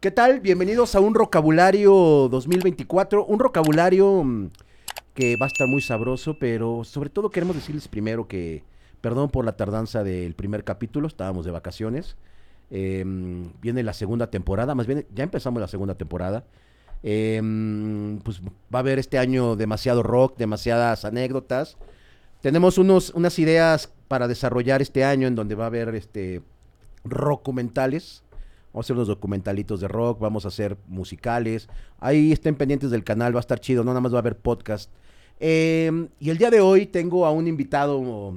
¿Qué tal? Bienvenidos a un vocabulario 2024, un vocabulario mm, que va a estar muy sabroso, pero sobre todo queremos decirles primero que, perdón por la tardanza del primer capítulo, estábamos de vacaciones, eh, viene la segunda temporada, más bien ya empezamos la segunda temporada, eh, pues va a haber este año demasiado rock, demasiadas anécdotas, tenemos unos, unas ideas para desarrollar este año en donde va a haber este documentales. Vamos a hacer unos documentalitos de rock, vamos a hacer musicales. Ahí estén pendientes del canal, va a estar chido, no nada más va a haber podcast. Eh, y el día de hoy tengo a un invitado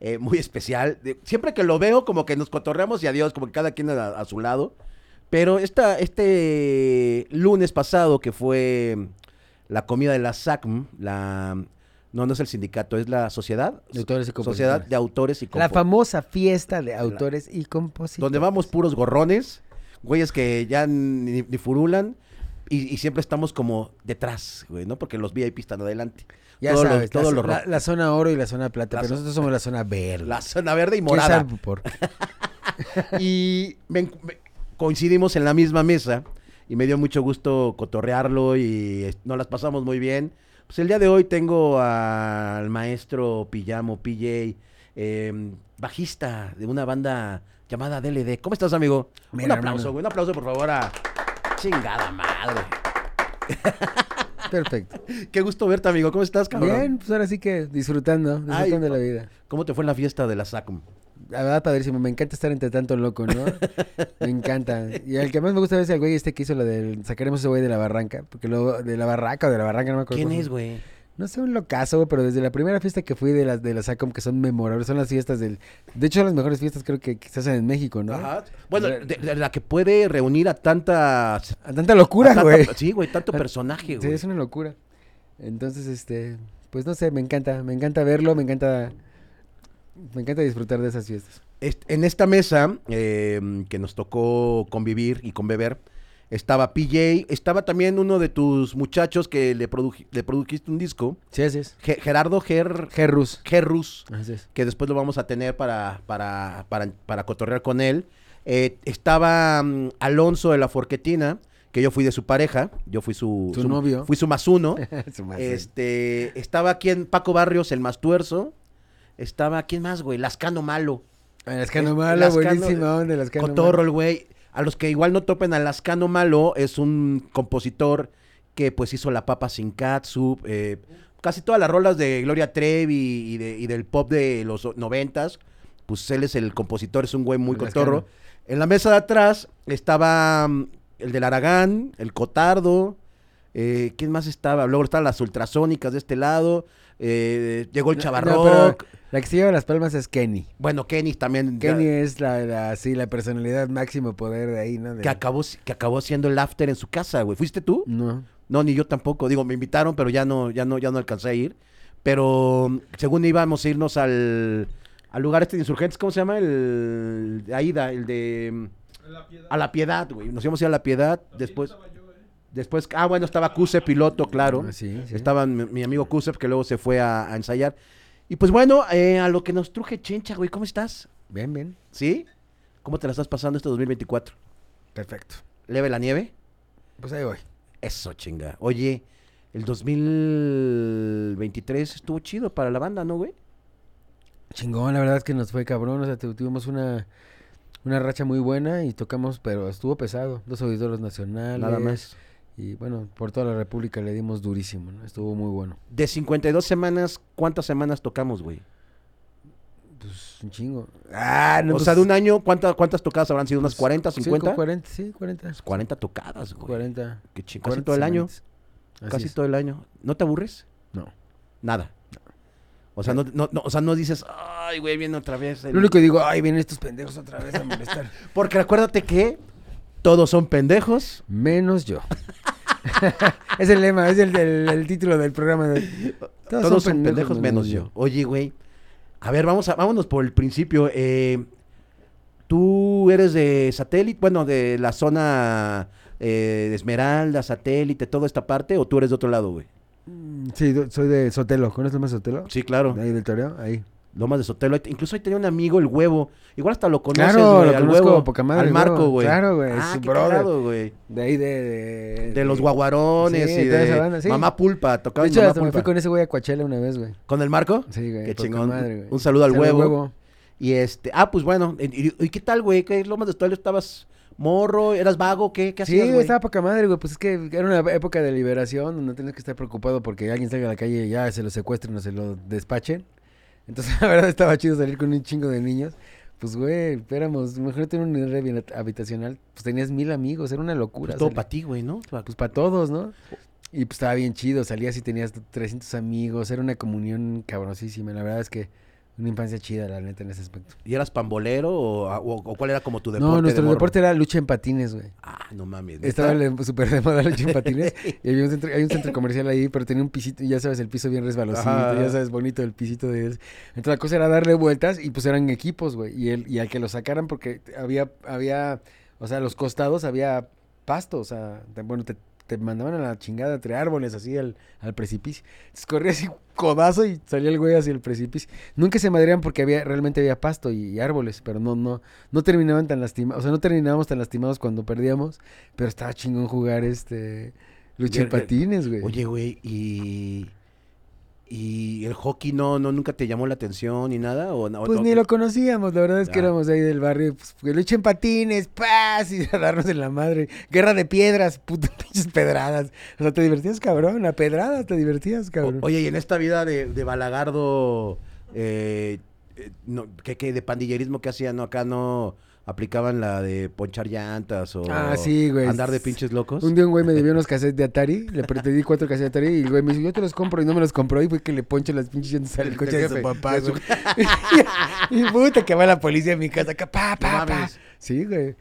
eh, muy especial. Siempre que lo veo, como que nos cotorreamos y adiós, como que cada quien a su lado. Pero esta, este lunes pasado, que fue la comida de la SACM, la... No, no es el sindicato, es la sociedad. De autores y Sociedad compositores. de autores y La compositores. famosa fiesta de autores y compositores. Donde vamos puros gorrones, güeyes que ya ni, ni furulan. Y, y siempre estamos como detrás, güey, ¿no? Porque los VIP están adelante. Ya sabes, todo la, lo la- la zona oro y la zona plata, La pero nosotros somos la zona verde. La zona verde y ¿Quién morada. sabe por qué? y me me- coincidimos en la misma mesa y me dio mucho gusto cotorrearlo y nos las pasamos muy bien. Pues el día de hoy tengo al maestro Pillamo, PJ, eh, bajista de una banda llamada DLD. ¿Cómo estás, amigo? Mira, un aplauso, güey, un aplauso, por favor, a... Chingada madre. Perfecto. Qué gusto verte, amigo. ¿Cómo estás, cabrón? Bien, pues ahora sí que disfrutando, disfrutando Ay, de la vida. ¿Cómo te fue en la fiesta de la SACM? La verdad, padrísimo. Me encanta estar entre tanto loco, ¿no? me encanta. Y el que más me gusta es el güey este que hizo lo del... Sacaremos ese güey de la barranca. Porque luego... De la barraca o de la barranca, no me acuerdo. ¿Quién es, se- güey? No sé, un locazo, güey, pero desde la primera fiesta que fui de las de la SACOM, que son memorables, son las fiestas del... De hecho, son las mejores fiestas creo que quizás en México, ¿no? Ajá. Bueno, Re- de, de la que puede reunir a tantas... A tanta locura, a tanta- güey. Sí, güey, tanto personaje, Sí, güey. es una locura. Entonces, este, pues no sé, me encanta, me encanta verlo, me encanta, me encanta disfrutar de esas fiestas. Est- En esta mesa eh, que nos tocó convivir y conbeber, estaba PJ, estaba también uno de tus muchachos que le, produji- le produjiste un disco, Sí, así es. Ge- Gerardo Ger, Gerrus. Gerrus, Así es. que después lo vamos a tener para, para, para, para cotorrear con él. Eh, estaba mm, Alonso de la Forquetina, que yo fui de su pareja, yo fui su, Su novio. Fui su más uno. Su. Este, estaba aquí en Paco Barrios, el más tuerzo. Estaba, ¿quién más, güey? Lascano Malo. Lascano eh, Malo, Lascano- buenísima onda, Lascano Cotorro, el güey. A los que igual no topen a Lascano Malo, es un compositor que pues hizo La Papa Sin Catsup, eh, casi todas las rolas de Gloria Trevi y, de- y del pop de los noventas. Pues él es el compositor, es un güey muy Lascano. cotorro. En la mesa de atrás estaba mm, el del Aragán, el Cotardo. Eh, ¿Quién más estaba? Luego estaban las ultrasónicas de este lado. eh, llegó el No, Chavarrock. no, pero La que se lleva las palmas es Kenny. Bueno, Kenny también. ya- Kenny es la, la, sí, la personalidad máximo poder de ahí, ¿no? De- que acabó, que acabó haciendo el after en su casa, güey. ¿Fuiste tú? No. No, ni yo tampoco. Digo, me invitaron, pero ya no, ya no, ya no alcancé a ir. Pero mm, según íbamos a irnos al, al lugar este de insurgentes, ¿cómo se llama? El de Aida, el de mm, a la piedad, güey. Nos íbamos a ir a la piedad. Después, después, ah, bueno, estaba Cuse piloto, claro. Ah, sí, sí. Estaba mi, mi amigo Cusep, que luego se fue a, a ensayar. Y pues bueno, eh, a lo que nos truje Chencha, güey, ¿cómo estás? Bien, bien. ¿Sí? ¿Cómo te la estás pasando este 2024? Perfecto. ¿Leve la nieve? Pues ahí voy. Eso, chinga. Oye, el 2023 estuvo chido para la banda, ¿no, güey? Chingón, la verdad es que nos fue cabrón, o sea, tu- tuvimos una, una racha muy buena y tocamos, pero estuvo pesado, dos auditores nacionales. Nada más. Y bueno, por toda la república le dimos durísimo, ¿no? Estuvo muy bueno. De 52 semanas, ¿cuántas semanas tocamos, güey? Pues un chingo. Ah, no, o pues, sea, de un año, ¿cuánta- ¿cuántas tocadas habrán sido? ¿Unas pues, 40, cinco, 50? 40, sí, 40. 40 tocadas, güey. 40. Qué ching- Casi 40 todo el año. Casi es. todo el año. ¿No te aburres? No. Nada. O sea, no, no, no- o sea, no dices, ay, güey, viene otra vez. el-". Lo único que digo, ay, vienen estos pendejos otra vez a molestar. Porque acuérdate que todos son pendejos. Menos yo. es el lema, es el, el- el título del programa. de- Todos, son pendejos, menos yo. Oye, güey. A ver, vamos a, vámonos por el principio. Eh, Tú eres de satélite, bueno, de la zona eh, de Esmeralda, satélite, toda esta parte, o tú eres de otro lado, güey. Mm, Sí, soy de Sotelo. ¿Conoces de Sotelo? Sí, claro. Ahí del toreo, ahí. Lomas de Sotelo. Incluso ahí tenía un amigo, el huevo. Igual hasta lo conoces, Claro, güey, lo al huevo. poca madre, al Marco, güey. Claro, güey, Ah, su qué güey. De ahí de... De, De los guaguarones Sí, y de esa banda, sí. Mamá Pulpa. Tocaba De hecho, Mamá hasta me Pulpa. fui con ese güey a Coachella una vez, güey. ¿Con el Marco? Sí, güey. Qué chingón. madre, güey. Un saludo al huevo. Y este, ah, pues bueno. ¿Y, y- y qué tal, güey? ¿Qué Lomas de Sotelo estabas morro? ¿Eras vago? ¿Qué, qué Sí, hacías, güey, güey? estaba poca madre, güey. Pues es que era una época de liberación donde no tenías que estar preocupado porque alguien salga a la calle y ya se lo secuestren o se lo despachen. Entonces, la verdad, estaba chido salir con un chingo de niños. Pues, güey, éramos, imagínate en un red habitacional, pues tenías mil amigos, era una locura. Pues todo para ti, güey, ¿no? Pues para todos, ¿no? Y pues estaba bien chido, salías y tenías 300 amigos, era una comunión cabrosísima. La verdad es que una infancia chida, la neta, en ese aspecto. ¿Y eras pambolero o, o- o cuál era como tu deporte? no, nuestro deporte era lucha en patines, güey. Ah, no mames. Estaba le- súper de moda lucha en patines. y había un centro, hay un centro comercial ahí, pero tenía un pisito, ya sabes, el piso bien resbalosito, Ajá. ya sabes, bonito el pisito de él. Entonces la cosa era darle vueltas y pues eran equipos, güey. Y, el, y al que lo sacaran porque había, había, o sea, a los costados había pasto, o sea, bueno, te, te mandaban a la chingada entre árboles, así al, al precipicio. Entonces corría así codazo y salía el güey hacia el precipicio. Nunca se madreaban porque había, realmente había pasto y, y árboles, pero no, no, no terminaban tan lastimados, o sea, no terminábamos tan lastimados cuando perdíamos, pero estaba chingón jugar este lucha patines, güey. Oye, güey, y... ¿Y el hockey no, no nunca te llamó la atención ni nada? ¿O, no- Pues ni lo conocíamos, la verdad es que Ah. éramos ahí del barrio, pues, que lucha en patines, paz, y a darnos en la madre. Guerra de piedras, puto, pinches pedradas. O sea, te divertías, cabrón, a pedradas te divertías, o- cabrón. oye, y en esta vida de, de balagardo, eh, eh, no, ¿qué, qué de pandillerismo que hacían? No, acá no aplicaban la de ponchar llantas o Ah, sí, güey. andar de pinches locos. Un día un güey me debió unos cassettes de Atari, le pedí cuatro cassettes de Atari y el güey me dijo, yo te los compro y no me los compró y fue que le ponche las pinches llantas al coche de su papá, de su- güey. y puta que va la policía a mi casa, acá, pa, No pa, pa. Sí, güey.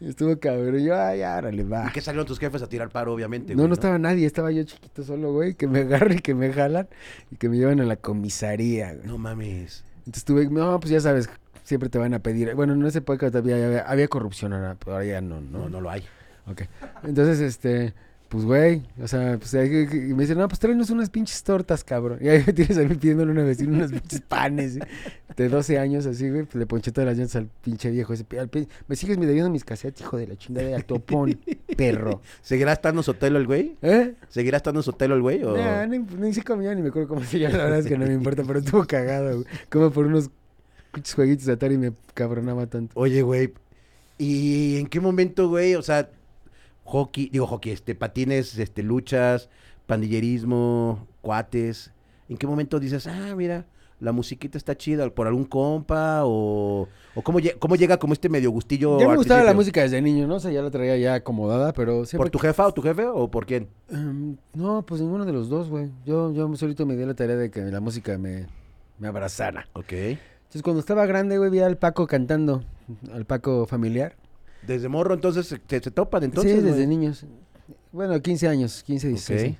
Estuvo cabrón. Yo, ay, árale, va. ¿Y que salieron tus jefes a tirar paro, obviamente? No, güey, no estaba nadie, estaba yo chiquito solo, güey, que me agarran y que me jalan y que me llevan a la comisaría, güey. No mames. Entonces tuve, no, pues ya sabes, siempre te van a pedir. Bueno, en esa época todavía había, había corrupción, ahora, pero ahora ya no, No, ¿no? no lo hay. Ok. Entonces, este, pues, güey, o sea, pues ahí, me dicen, no, pues tráenos unas pinches tortas, cabrón. Y ahí me tienes a mí pidiéndole una vecina unos pinches panes, ¿sí? de 12 años, así, güey, pues le ponché todas las llantas al pinche viejo. Ese, al me sigues debiendo mis cassettes, hijo de la chingada, al topón, perro. ¿Seguirá estando Sotelo el güey? ¿Eh? ¿Seguirá estando Sotelo el güey? O... Nah, ni, ni sé cómo ya ni me acuerdo cómo se llama, la verdad es que no me importa, pero estuvo cagado, güey. Como por unos pinches jueguitos de Atari me cabronaba tanto. Oye, güey. ¿Y en qué momento, güey? O sea, hockey, digo hockey, este, patines, este, luchas, pandillerismo, cuates. ¿En qué momento dices, ah, mira, la musiquita está chida por algún compa? ¿O, o cómo, cómo llega como este medio gustillo? Ya me gustaba la música desde niño, ¿no? O sea, ya la traía ya acomodada, pero siempre... ¿Por tu jefa o tu jefe o por quién? Em, no, pues ninguno de los dos, güey. Yo, yo solito me di la tarea de que la música me, me abrazara. Ok. Entonces, cuando estaba grande, güey, vi al Paco cantando, al Paco familiar. Desde morro, entonces, se, se topan, entonces, sí, desde güey? niños. Bueno, 15 años, 15, 16. Ok. sí.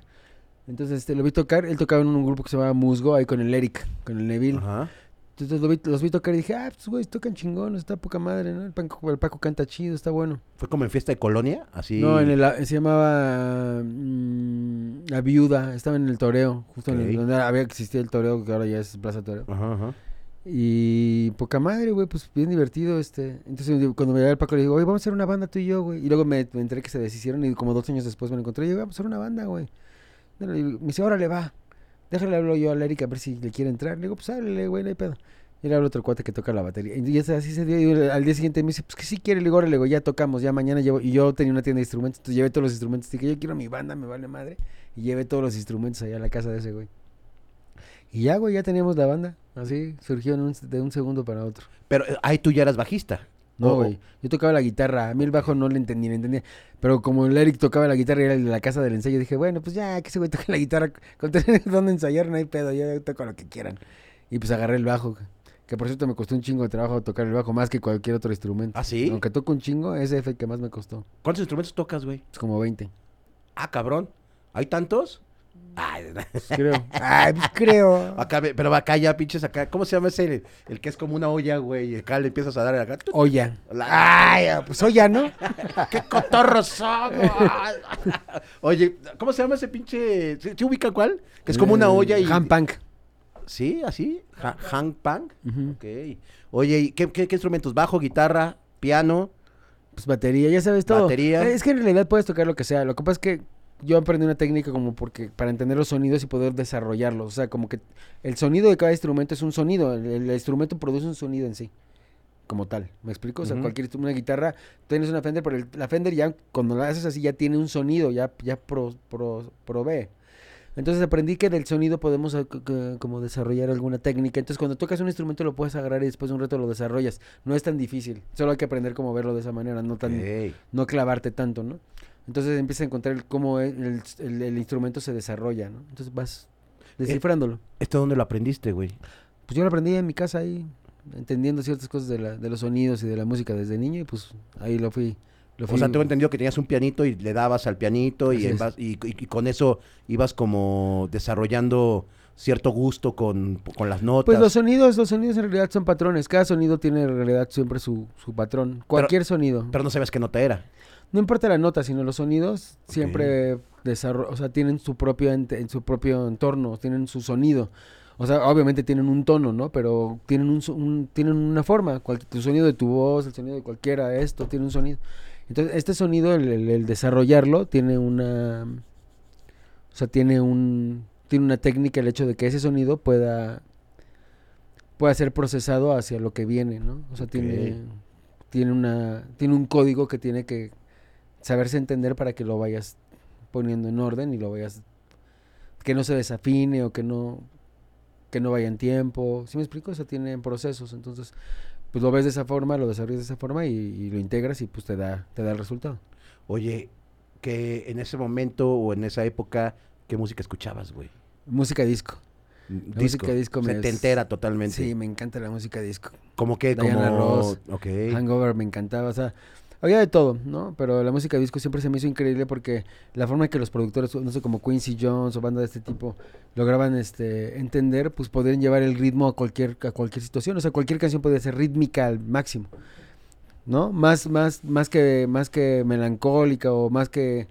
Entonces, este, lo vi tocar. Él tocaba en un grupo que se llamaba Musgo, ahí con el Eric, con el Neville. Ajá. Entonces lo vi- los vi tocar y dije, ah, pues, güey, tocan chingón, está poca madre, ¿no? El Paco, el Paco canta chido, está bueno. ¿Fue como en fiesta de colonia? Así. No, en el, se llamaba mm, La Viuda, estaba en el toreo, justo en el, donde había existido el toreo, que ahora ya es Plaza Toreo. Ajá, ajá. Y poca madre, güey, pues bien divertido, este. Entonces cuando me veía el Paco le digo, oye, vamos a hacer una banda tú y yo, güey. Y luego me, me enteré que se deshicieron y como dos años después me lo encontré y digo, vamos a hacer una banda, güey. Me dice, órale, va. Déjale hablo yo a la Erika a ver si le quiere entrar. Le digo, pues háblele, güey, no hay pedo. Y le hablo otro cuate que toca la batería. Y así se dio. Y al día siguiente me dice, pues que sí quiere. Le digo, órale, güey, ya tocamos, ya mañana llevo. Y yo tenía una tienda de instrumentos, entonces llevé todos los instrumentos. Dije, yo quiero mi banda, me vale madre. Y llevé todos los instrumentos allá a la casa de ese güey. Y ya, güey, ya teníamos la banda. Así surgió en un- de un segundo para otro. Pero eh, ahí tú ya eras bajista. No, güey. Yo tocaba la guitarra. A mí el bajo no le entendí, le entendía. Pero como el Eric tocaba la guitarra y era el de la casa del ensayo, dije, bueno, pues ya, que ese güey toque la guitarra. Con tener dónde ensayar, no hay pedo. Yo toco lo que quieran. Y pues agarré el bajo. Que por cierto me costó un chingo de trabajo tocar el bajo, más que cualquier otro instrumento. ¿Ah, sí? Aunque toco un chingo, ese fue el que más me costó. ¿Cuántos instrumentos tocas, güey? Es como 20. Ah, cabrón. ¿Hay tantos? Ay, Pues creo. Ay, pues creo. acá, pero acá ya, pinches, acá. ¿Cómo se llama ese? El, el que es como una olla, güey. Y acá le empiezas a dar acá. Olla. La- Ay, pues olla, ¿no? ¡Qué cotorros somos! Oye, ¿cómo se llama ese pinche? ¿Sí, sí ubican cuál? Que es como una olla y. Hand punk. ¿Sí? ¿Así? Ha- ¿Hang Pang? Ujú. Ok. Oye, ¿y qué, qué- qué instrumentos? ¿Bajo, guitarra, piano? Pues batería, ya sabes todo. Batería. Es que en realidad puedes tocar lo que sea. Lo que pasa es que yo aprendí una técnica como porque para entender los sonidos y poder desarrollarlos. O sea, como que el sonido de cada instrumento es un sonido. El, el instrumento produce un sonido en sí. Como tal. ¿Me explico? O sea, cualquier instrumento, una guitarra, tienes una Fender, pero el- la Fender ya cuando la haces así ya tiene un sonido, ya, ya pro- pro- provee. Entonces aprendí que del sonido podemos eh, como desarrollar alguna técnica. Entonces cuando tocas un instrumento lo puedes agarrar y después de un reto lo desarrollas. No es tan difícil. Solo hay que aprender cómo verlo de esa manera, no tan no clavarte tanto, ¿no? Entonces empiezas a encontrar el- cómo el, el- instrumento se desarrolla, ¿no? Entonces vas descifrándolo. ¿Esto dónde lo aprendiste, güey? Pues yo lo aprendí en mi casa ahí, entendiendo ciertas cosas de, la- de los sonidos y de la música desde niño y pues ahí lo fui. Lo fui O sea, tengo entendido que tenías un pianito y le dabas al pianito y con eso ibas como desarrollando cierto gusto con, con las notas. Pues los sonidos, los sonidos en realidad son patrones. Cada sonido tiene en realidad siempre su, su patrón. Cualquier sonido. Pero no sabes qué nota era. No importa la nota, sino los sonidos siempre o sea, tienen su propio en su propio entorno, tienen su sonido. O sea, obviamente tienen un tono, ¿no? Pero tienen un, un- tienen una forma. Cual- tu sonido de tu voz, el sonido de cualquiera, esto tiene un sonido. Entonces, este sonido, el, el- el desarrollarlo, tiene una, o sea, tiene un, tiene una técnica el hecho de que ese sonido pueda, pueda ser procesado hacia lo que viene, ¿no? O sea, tiene, tiene una, tiene un código que tiene que saberse entender para que lo vayas poniendo en orden y lo vayas, que no se desafine o que no, que no vaya en tiempo. ¿Sí me explico? O sea, tiene procesos, entonces, pues lo ves de esa forma, lo desarrollas de esa forma y, y lo integras y pues te da, te da el resultado. Oye, que en ese momento o en esa época, ¿qué música escuchabas, güey? Música disco. Disco. música disco me Se te entera totalmente. Sí, me encanta la música disco. Como que, Diana como... Ross, Ok. Hangover me encantaba, o sea, había de todo, ¿no? Pero la música disco siempre se me hizo increíble porque la forma en que los productores, no sé, como Quincy Jones o bandas de este tipo, lograban este entender, pues podían llevar el ritmo a cualquier a cualquier situación, o sea, cualquier canción podía ser rítmica al máximo. ¿No? Más más más que más que melancólica o más que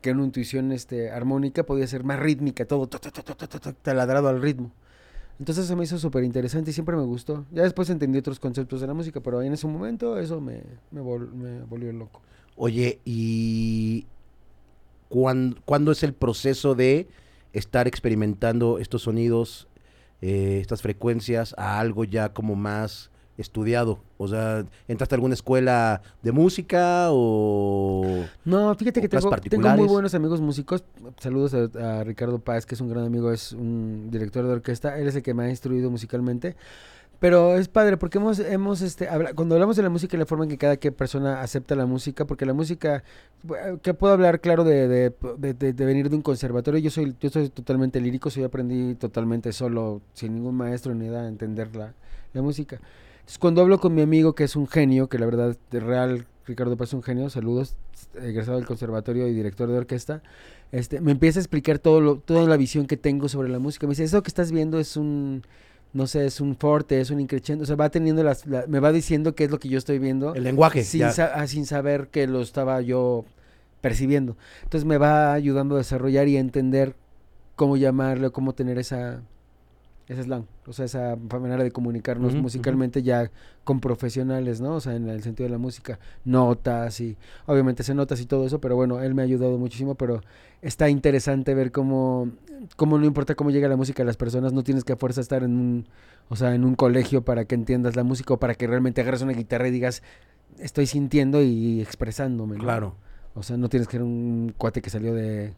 que una intuición este armónica podía ser más rítmica, todo ta, ta, ta, ta, ta, ta, ta, taladrado al ritmo. Entonces se me hizo súper interesante y siempre me gustó. Ya después entendí otros conceptos de la música, pero en ese momento eso me, me, vol- me volvió loco. Oye, ¿y cuán- cuándo es el proceso de estar experimentando estos sonidos, eh, estas frecuencias, a algo ya como más estudiado? O sea, ¿entraste a alguna escuela de música o...? No, fíjate que ¿O clases tengo, tengo muy buenos amigos músicos. Saludos a, a Ricardo Páez, que es un gran amigo, es un director de orquesta. Él es el que me ha instruido musicalmente. Pero es padre porque hemos, hemos este, habla- cuando hablamos de la música y la forma en que cada que persona acepta la música, porque la música, que puedo hablar claro de, de, de- de- de venir de un conservatorio, yo soy, yo soy totalmente lírico, yo aprendí totalmente solo, sin ningún maestro ni nada, a entender la, la música. Entonces, cuando hablo con mi amigo, que es un genio, que la verdad, de real, Ricardo Paz es un genio, saludos, egresado del conservatorio y director de orquesta, este, me empieza a explicar todo lo, toda la visión que tengo sobre la música. Me dice, eso que estás viendo es un, no sé, es un forte, es un increchendo, o sea, va teniendo las, la- me va diciendo qué es lo que yo estoy viendo El lenguaje. sin, sa- ah, sin saber que lo estaba yo percibiendo. Entonces me va ayudando a desarrollar y a entender cómo llamarle, cómo tener esa, ese slang, o sea, esa manera de comunicarnos musicalmente ya con profesionales, ¿no? O sea, en el sentido de la música, notas y obviamente se notas y todo eso, pero bueno, él me ha ayudado muchísimo, pero está interesante ver cómo, cómo no importa cómo llega la música a las personas, no tienes que a fuerza estar en un, o sea, en un colegio para que entiendas la música o para que realmente agarres una guitarra y digas, estoy sintiendo y expresándome, ¿no? Claro. O sea, no tienes que ser un cuate que salió de,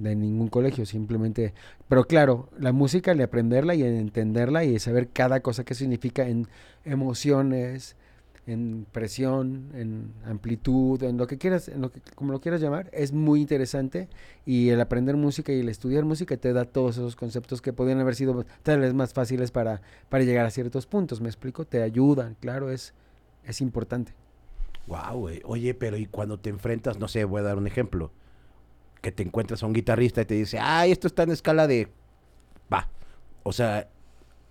de ningún colegio, simplemente... Pero claro, la música, el aprenderla y el entenderla y saber cada cosa que significa en emociones, en presión, en amplitud, en lo que quieras, en lo que, como lo quieras llamar, es muy interesante y el aprender música y el estudiar música te da todos esos conceptos que podrían haber sido tal vez más fáciles para, para llegar a ciertos puntos, ¿me explico? Te ayudan, claro, es, es importante. Wow. Oye, pero ¿y cuando te enfrentas, no sé, voy a dar un ejemplo, que te encuentras a un guitarrista y te dice, ay, esto está en escala de... Va. O sea,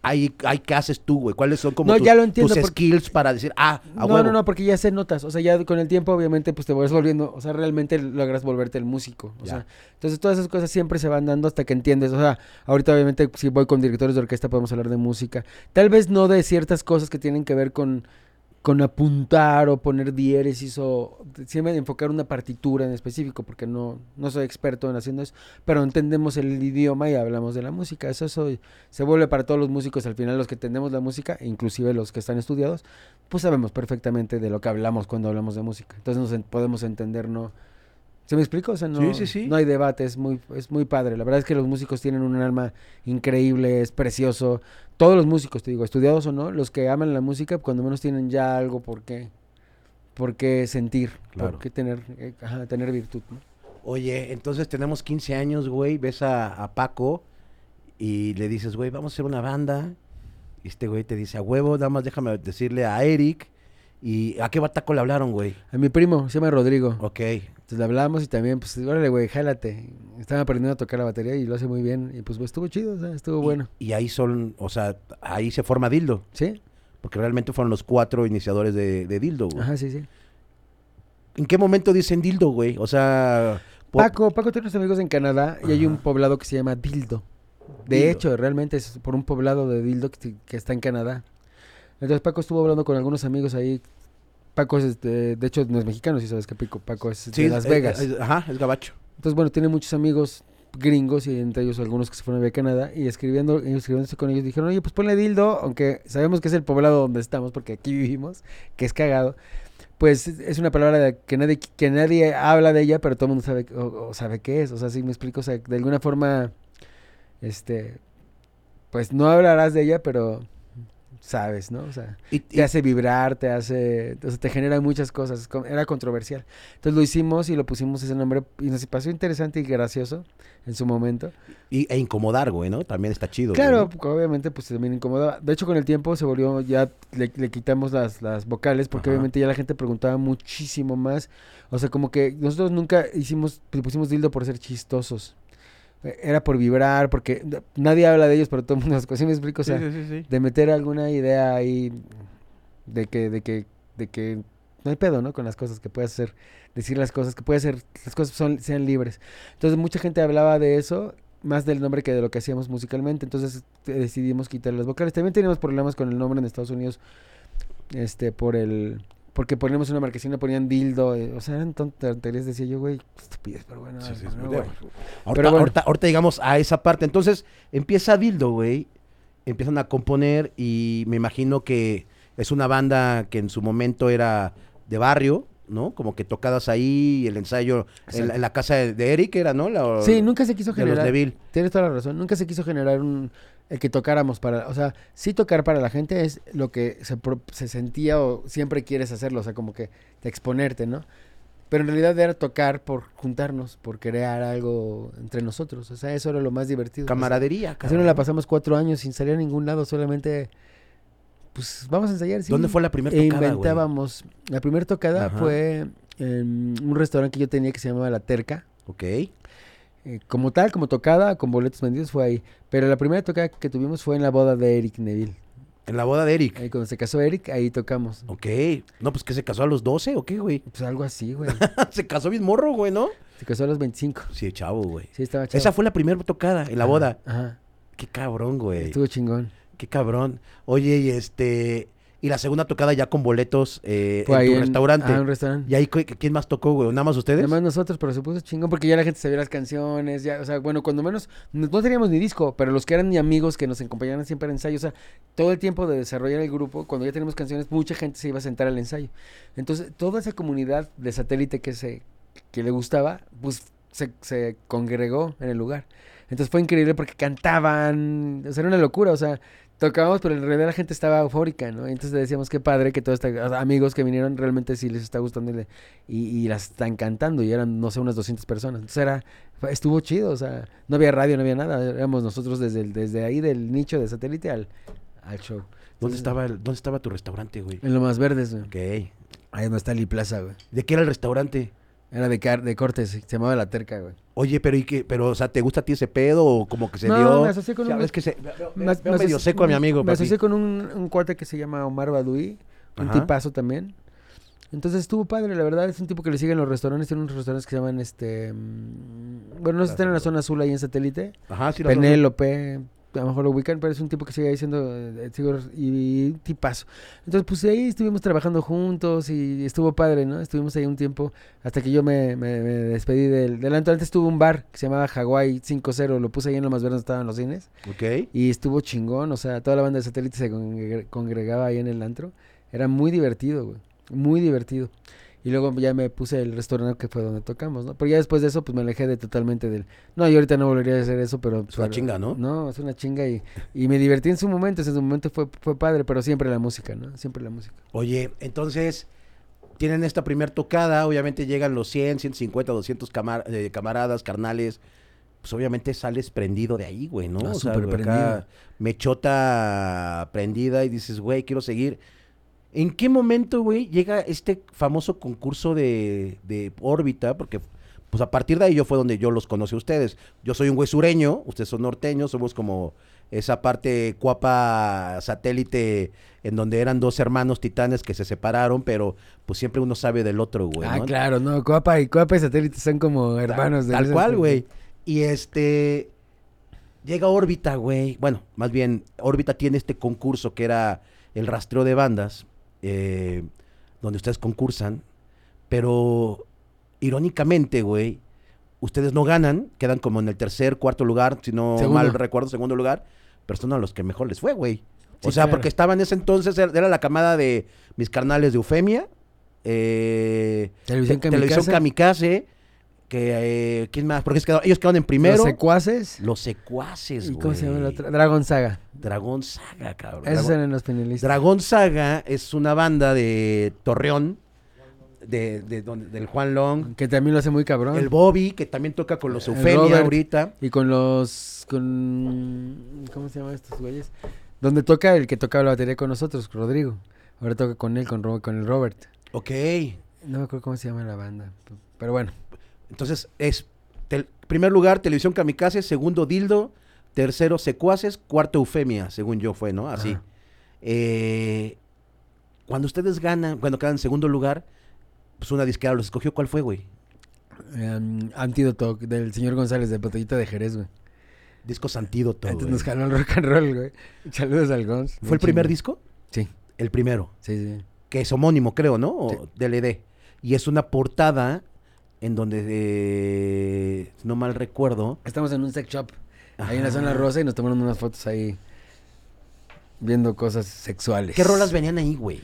hay, hay ¿qué haces tú, güey? ¿Cuáles son como No, tus, ya lo entiendo, tus porque- skills para decir, ah, a No, huevo? no, no, porque ya se notas. O sea, ya con el tiempo, obviamente, pues te vas volviendo. O sea, realmente logras volverte el músico. O Ya. sea, entonces todas esas cosas siempre se van dando hasta que entiendes. O sea, ahorita, obviamente, si voy con directores de orquesta, podemos hablar de música. Tal vez no de ciertas cosas que tienen que ver con, con apuntar o poner diéresis o siempre enfocar una partitura en específico, porque no, no soy experto en haciendo eso. Pero entendemos el idioma y hablamos de la música. Eso, eso se vuelve para todos los músicos. Al final, los que entendemos la música, inclusive los que están estudiados, pues sabemos perfectamente de lo que hablamos cuando hablamos de música. Entonces nos podemos entender, ¿no? ¿Se me explica? O sea, no, Sí, sí, sí. no hay debate, es muy, es muy padre. La verdad es que los músicos tienen un alma increíble, es precioso. Todos los músicos, te digo, estudiados o no, los que aman la música, cuando menos tienen ya algo por qué, por qué sentir, Claro. por qué tener, eh, ajá, tener virtud, ¿no? Oye, entonces tenemos 15 años, güey, ves a, a Paco y le dices, güey, vamos a hacer una banda. Y este güey te dice, a huevo, nada más déjame decirle a Eric. ¿Y a qué bataco le hablaron, güey? A mi primo, se llama Rodrigo. Ok. Entonces le hablamos y también, pues, órale, güey, jálate. Estaba aprendiendo a tocar la batería y lo hace muy bien. Y pues, pues, estuvo chido, o sea, estuvo Y- bueno. Y, ahí son, o sea, ahí se forma Dildo. ¿Sí? Porque realmente fueron los cuatro iniciadores de, de Dildo, güey. Ajá, sí, sí. ¿En qué momento dicen Dildo, güey? O sea... Paco, Paco tiene unos amigos en Canadá y hay un poblado que se llama Dildo. De Dildo. hecho, realmente es por un poblado de Dildo que, que está en Canadá. Entonces Paco estuvo hablando con algunos amigos ahí. Paco es, este, de hecho, no es mexicano, si sabes que Pico. Paco es sí, de Las Vegas. eh, ajá, es gabacho. Entonces, bueno, tiene muchos amigos gringos y entre ellos algunos que se fueron a Canadá y escribiendo, y escribiéndose con ellos dijeron, oye, pues ponle dildo, aunque sabemos que es el poblado donde estamos porque aquí vivimos, que es cagado. Pues es- es una palabra de- que nadie, que nadie habla de ella, pero todo el mundo sabe, o, o sabe qué es. O sea, si me explico, o sea, de alguna forma, este, pues no hablarás de ella, pero sabes, ¿no? O sea, Y, te hace vibrar, te hace, o sea, te genera muchas cosas. co- Era controversial. Entonces lo hicimos y lo pusimos ese nombre y nos pasó interesante y gracioso en su momento. y- e incomodar, güey, ¿no? También está chido. güey, Claro, ¿no? porque obviamente pues también incomodaba. De hecho con el tiempo se volvió, ya le, le quitamos las, las vocales porque Ajá. obviamente ya la gente preguntaba muchísimo más. O sea, como que nosotros nunca hicimos, le pusimos dildo por ser chistosos. Era por vibrar, porque nadie habla de ellos, pero todo el mundo los ¿sí me explico? O sea, sí, sí, sí. de meter alguna idea ahí de que, de que, de que no hay pedo, ¿no? Con las cosas que puedes hacer, decir las cosas, que puede ser, las cosas son, sean libres. Entonces mucha gente hablaba de eso, más del nombre que de lo que hacíamos musicalmente, entonces eh, decidimos quitar las vocales. También teníamos problemas con el nombre en Estados Unidos, este, por el, porque ponemos una marquesina, ponían dildo, eh, o sea, eran ton- tonterías, decía yo, güey, estupidez, pero bueno. Sí, sí, no. Ahorita, Pero bueno. ahorita, ahorita llegamos a esa parte. Entonces, empieza Dildo, güey. Empiezan a componer y me imagino que es una banda que en su momento era de barrio, ¿no? Como que tocadas ahí, el ensayo en la, Exacto. en la casa de, de Eric era, ¿no? La- Sí, nunca se quiso de los generar. Deville. Tienes toda la razón. Nunca se quiso generar un el que tocáramos para, o sea, sí tocar para la gente es lo que se, se sentía o siempre quieres hacerlo, o sea, como que de exponerte, ¿no? Pero en realidad era tocar por juntarnos, por crear algo entre nosotros, o sea, eso era lo más divertido. Camaradería, Así cabrón. nos la pasamos cuatro años sin salir a ningún lado, solamente, pues vamos a ensayar. Sí. ¿Dónde fue la primera E tocada, güey? inventábamos. La primera tocada Ajá. fue en un restaurante que yo tenía que se llamaba La Terca. Ok. Eh, como tal, como tocada, con boletos vendidos, fue ahí. Pero la primera tocada que tuvimos fue en la boda de Eric Neville. En la boda de Eric. Ahí cuando se casó Eric, ahí tocamos. Ok. No, pues que se casó a los 12 o qué, güey. Pues algo así, güey. se casó bien morro, güey, ¿no? se casó a los 25. Sí, chavo, güey. Sí, estaba chavo. Esa fue la primera tocada en la Ajá, boda. Ajá. Qué cabrón, güey. Estuvo chingón. Qué cabrón. Oye, y este. Y la segunda tocada ya con boletos eh, en tu restaurante. Ah, un restaurante. ¿Y ahí quién más tocó, güey? ¿Nada más ustedes? Además nosotros, pero se puso chingón porque ya la gente sabía las canciones, ya, o sea, bueno, cuando menos, no, no teníamos ni disco, pero los que eran ni amigos que nos acompañaban siempre al ensayo, o sea, todo el tiempo de desarrollar el grupo, cuando ya tenemos canciones, mucha gente se iba a sentar al ensayo. Entonces, toda esa comunidad de satélite que se, que le gustaba, pues se, se congregó en el lugar. Entonces fue increíble porque cantaban, o sea, era una locura, o sea, tocábamos, pero en realidad la gente estaba eufórica, ¿no? Entonces decíamos qué padre que todos estos amigos que vinieron realmente sí les está gustando y, le- y, y las están cantando y eran, no sé, unas 200 personas. Entonces era, estuvo chido, o sea, no había radio, no había nada, éramos nosotros desde, el- desde ahí del nicho de satélite al, al show. ¿Dónde, Entonces, estaba el- ¿Dónde estaba tu restaurante, güey? En lo más verdes, güey. Ok. Ahí donde está Li Plaza, güey. ¿De qué era el restaurante? Era de, car de cortes, se llamaba La Terca, güey. Oye, pero ¿y qué? Pero, o sea, ¿te gusta a ti ese pedo o como que se No, dio? me asocié con un- es que se, veo, Me- veo me medio asoci- seco a mi amigo. Me asocié con un, un cuate que se llama Omar Baduy, un Ajá. tipazo también. Entonces estuvo padre, la verdad, es un tipo que le sigue en los restaurantes, tiene unos restaurantes que se llaman este mm, bueno, no sé si están en la zona azul ahí en satélite. Ajá, sí, Penélope, a lo mejor lo ubican, pero es un tipo que sigue ahí siendo eh, sigo- y, tipazo. Entonces, pues ahí estuvimos trabajando juntos y estuvo padre, ¿no? Estuvimos ahí un tiempo hasta que yo me, me- me despedí del, del antro. Antes tuve un bar que se llamaba Hawaii 5-0, lo puse ahí en lo más verde donde estaban los cines. Ok. Y estuvo chingón, o sea, toda la banda de satélite se congre- congregaba ahí en el antro. Era muy divertido, güey. Muy divertido. Y luego ya me puse el restaurante que fue donde tocamos, ¿no? Pero ya después de eso, pues me alejé de totalmente del... No, yo ahorita no volvería a hacer eso, pero... Es una chinga, ¿no? No, es una chinga y, y me divertí en su momento. En su momento fue, fue padre, pero siempre la música, ¿no? Siempre la música. Oye, entonces, tienen esta primer tocada, obviamente llegan los 100, 150, 200 camar- eh, camaradas, carnales. Pues obviamente sales prendido de ahí, güey, ¿no? Ah, o sea, súper güey, acá mechota prendida y dices, güey, quiero seguir. ¿En qué momento, güey, llega este famoso concurso de, de órbita? Porque, pues a partir de ahí yo fue donde yo los conocí a ustedes. Yo soy un güey sureño, ustedes son norteños, somos como esa parte cuapa satélite en donde eran dos hermanos titanes que se separaron, pero pues siempre uno sabe del otro, güey. ah, ¿no? claro, no. Coapa y, Coapa y Satélite son como Tal- hermanos de Tal cual, güey. Y este. Llega órbita, güey. Bueno, más bien, órbita tiene este concurso que era el rastreo de bandas, eh, donde ustedes concursan. Pero, irónicamente, güey, ustedes no ganan, quedan como en el tercer, cuarto lugar, si no Segundo. mal recuerdo, segundo lugar. Pero son a los que mejor les fue, güey. O sea, claro. porque estaba en ese entonces, era la camada de mis carnales de Eufemia, eh, Televisión te- Televisión Kamikaze. Que, eh, ¿quién más? Porque ellos quedaron en primero. Los secuaces. Los secuaces, ¿Y cómo se llama? Dragon Saga. Dragón Saga, cabrón. Esos eran los finalistas. Dragón Saga es una banda de Torreón, de, de donde- del Juan Long. Que también lo hace muy cabrón. El Bobby, que también toca con los Eufemia ahorita. Y con los. con ¿Cómo se llaman estos güeyes? Donde toca el que tocaba la batería con nosotros, Rodrigo. Ahora toca con él, con, con el Robert. Ok. No me acuerdo cómo se llama la banda. Pero bueno. Entonces es tel- primer lugar Televisión Kamikaze, segundo Dildo, tercero Secuaces, cuarto Eufemia, según yo fue, ¿no? Así. Eh, cuando ustedes ganan, cuando quedan en segundo lugar, pues una disquera los escogió. ¿Cuál fue, güey? em, antídoto del señor González de Botellita de Jerez, güey. Discos Antídoto. Antes güey. nos jaló el rock and roll, güey. Saludos al Gonz. ¿Fue el primer disco? disco? Sí, El primero. sí, sí. Que es homónimo, creo, ¿no? O Sí. DLD. Y es una portada en donde, eh, no mal recuerdo. Estamos en un sex shop. Ahí en la Ajá. zona rosa y nos tomaron unas fotos ahí. Viendo cosas sexuales. ¿Qué rolas venían ahí, güey?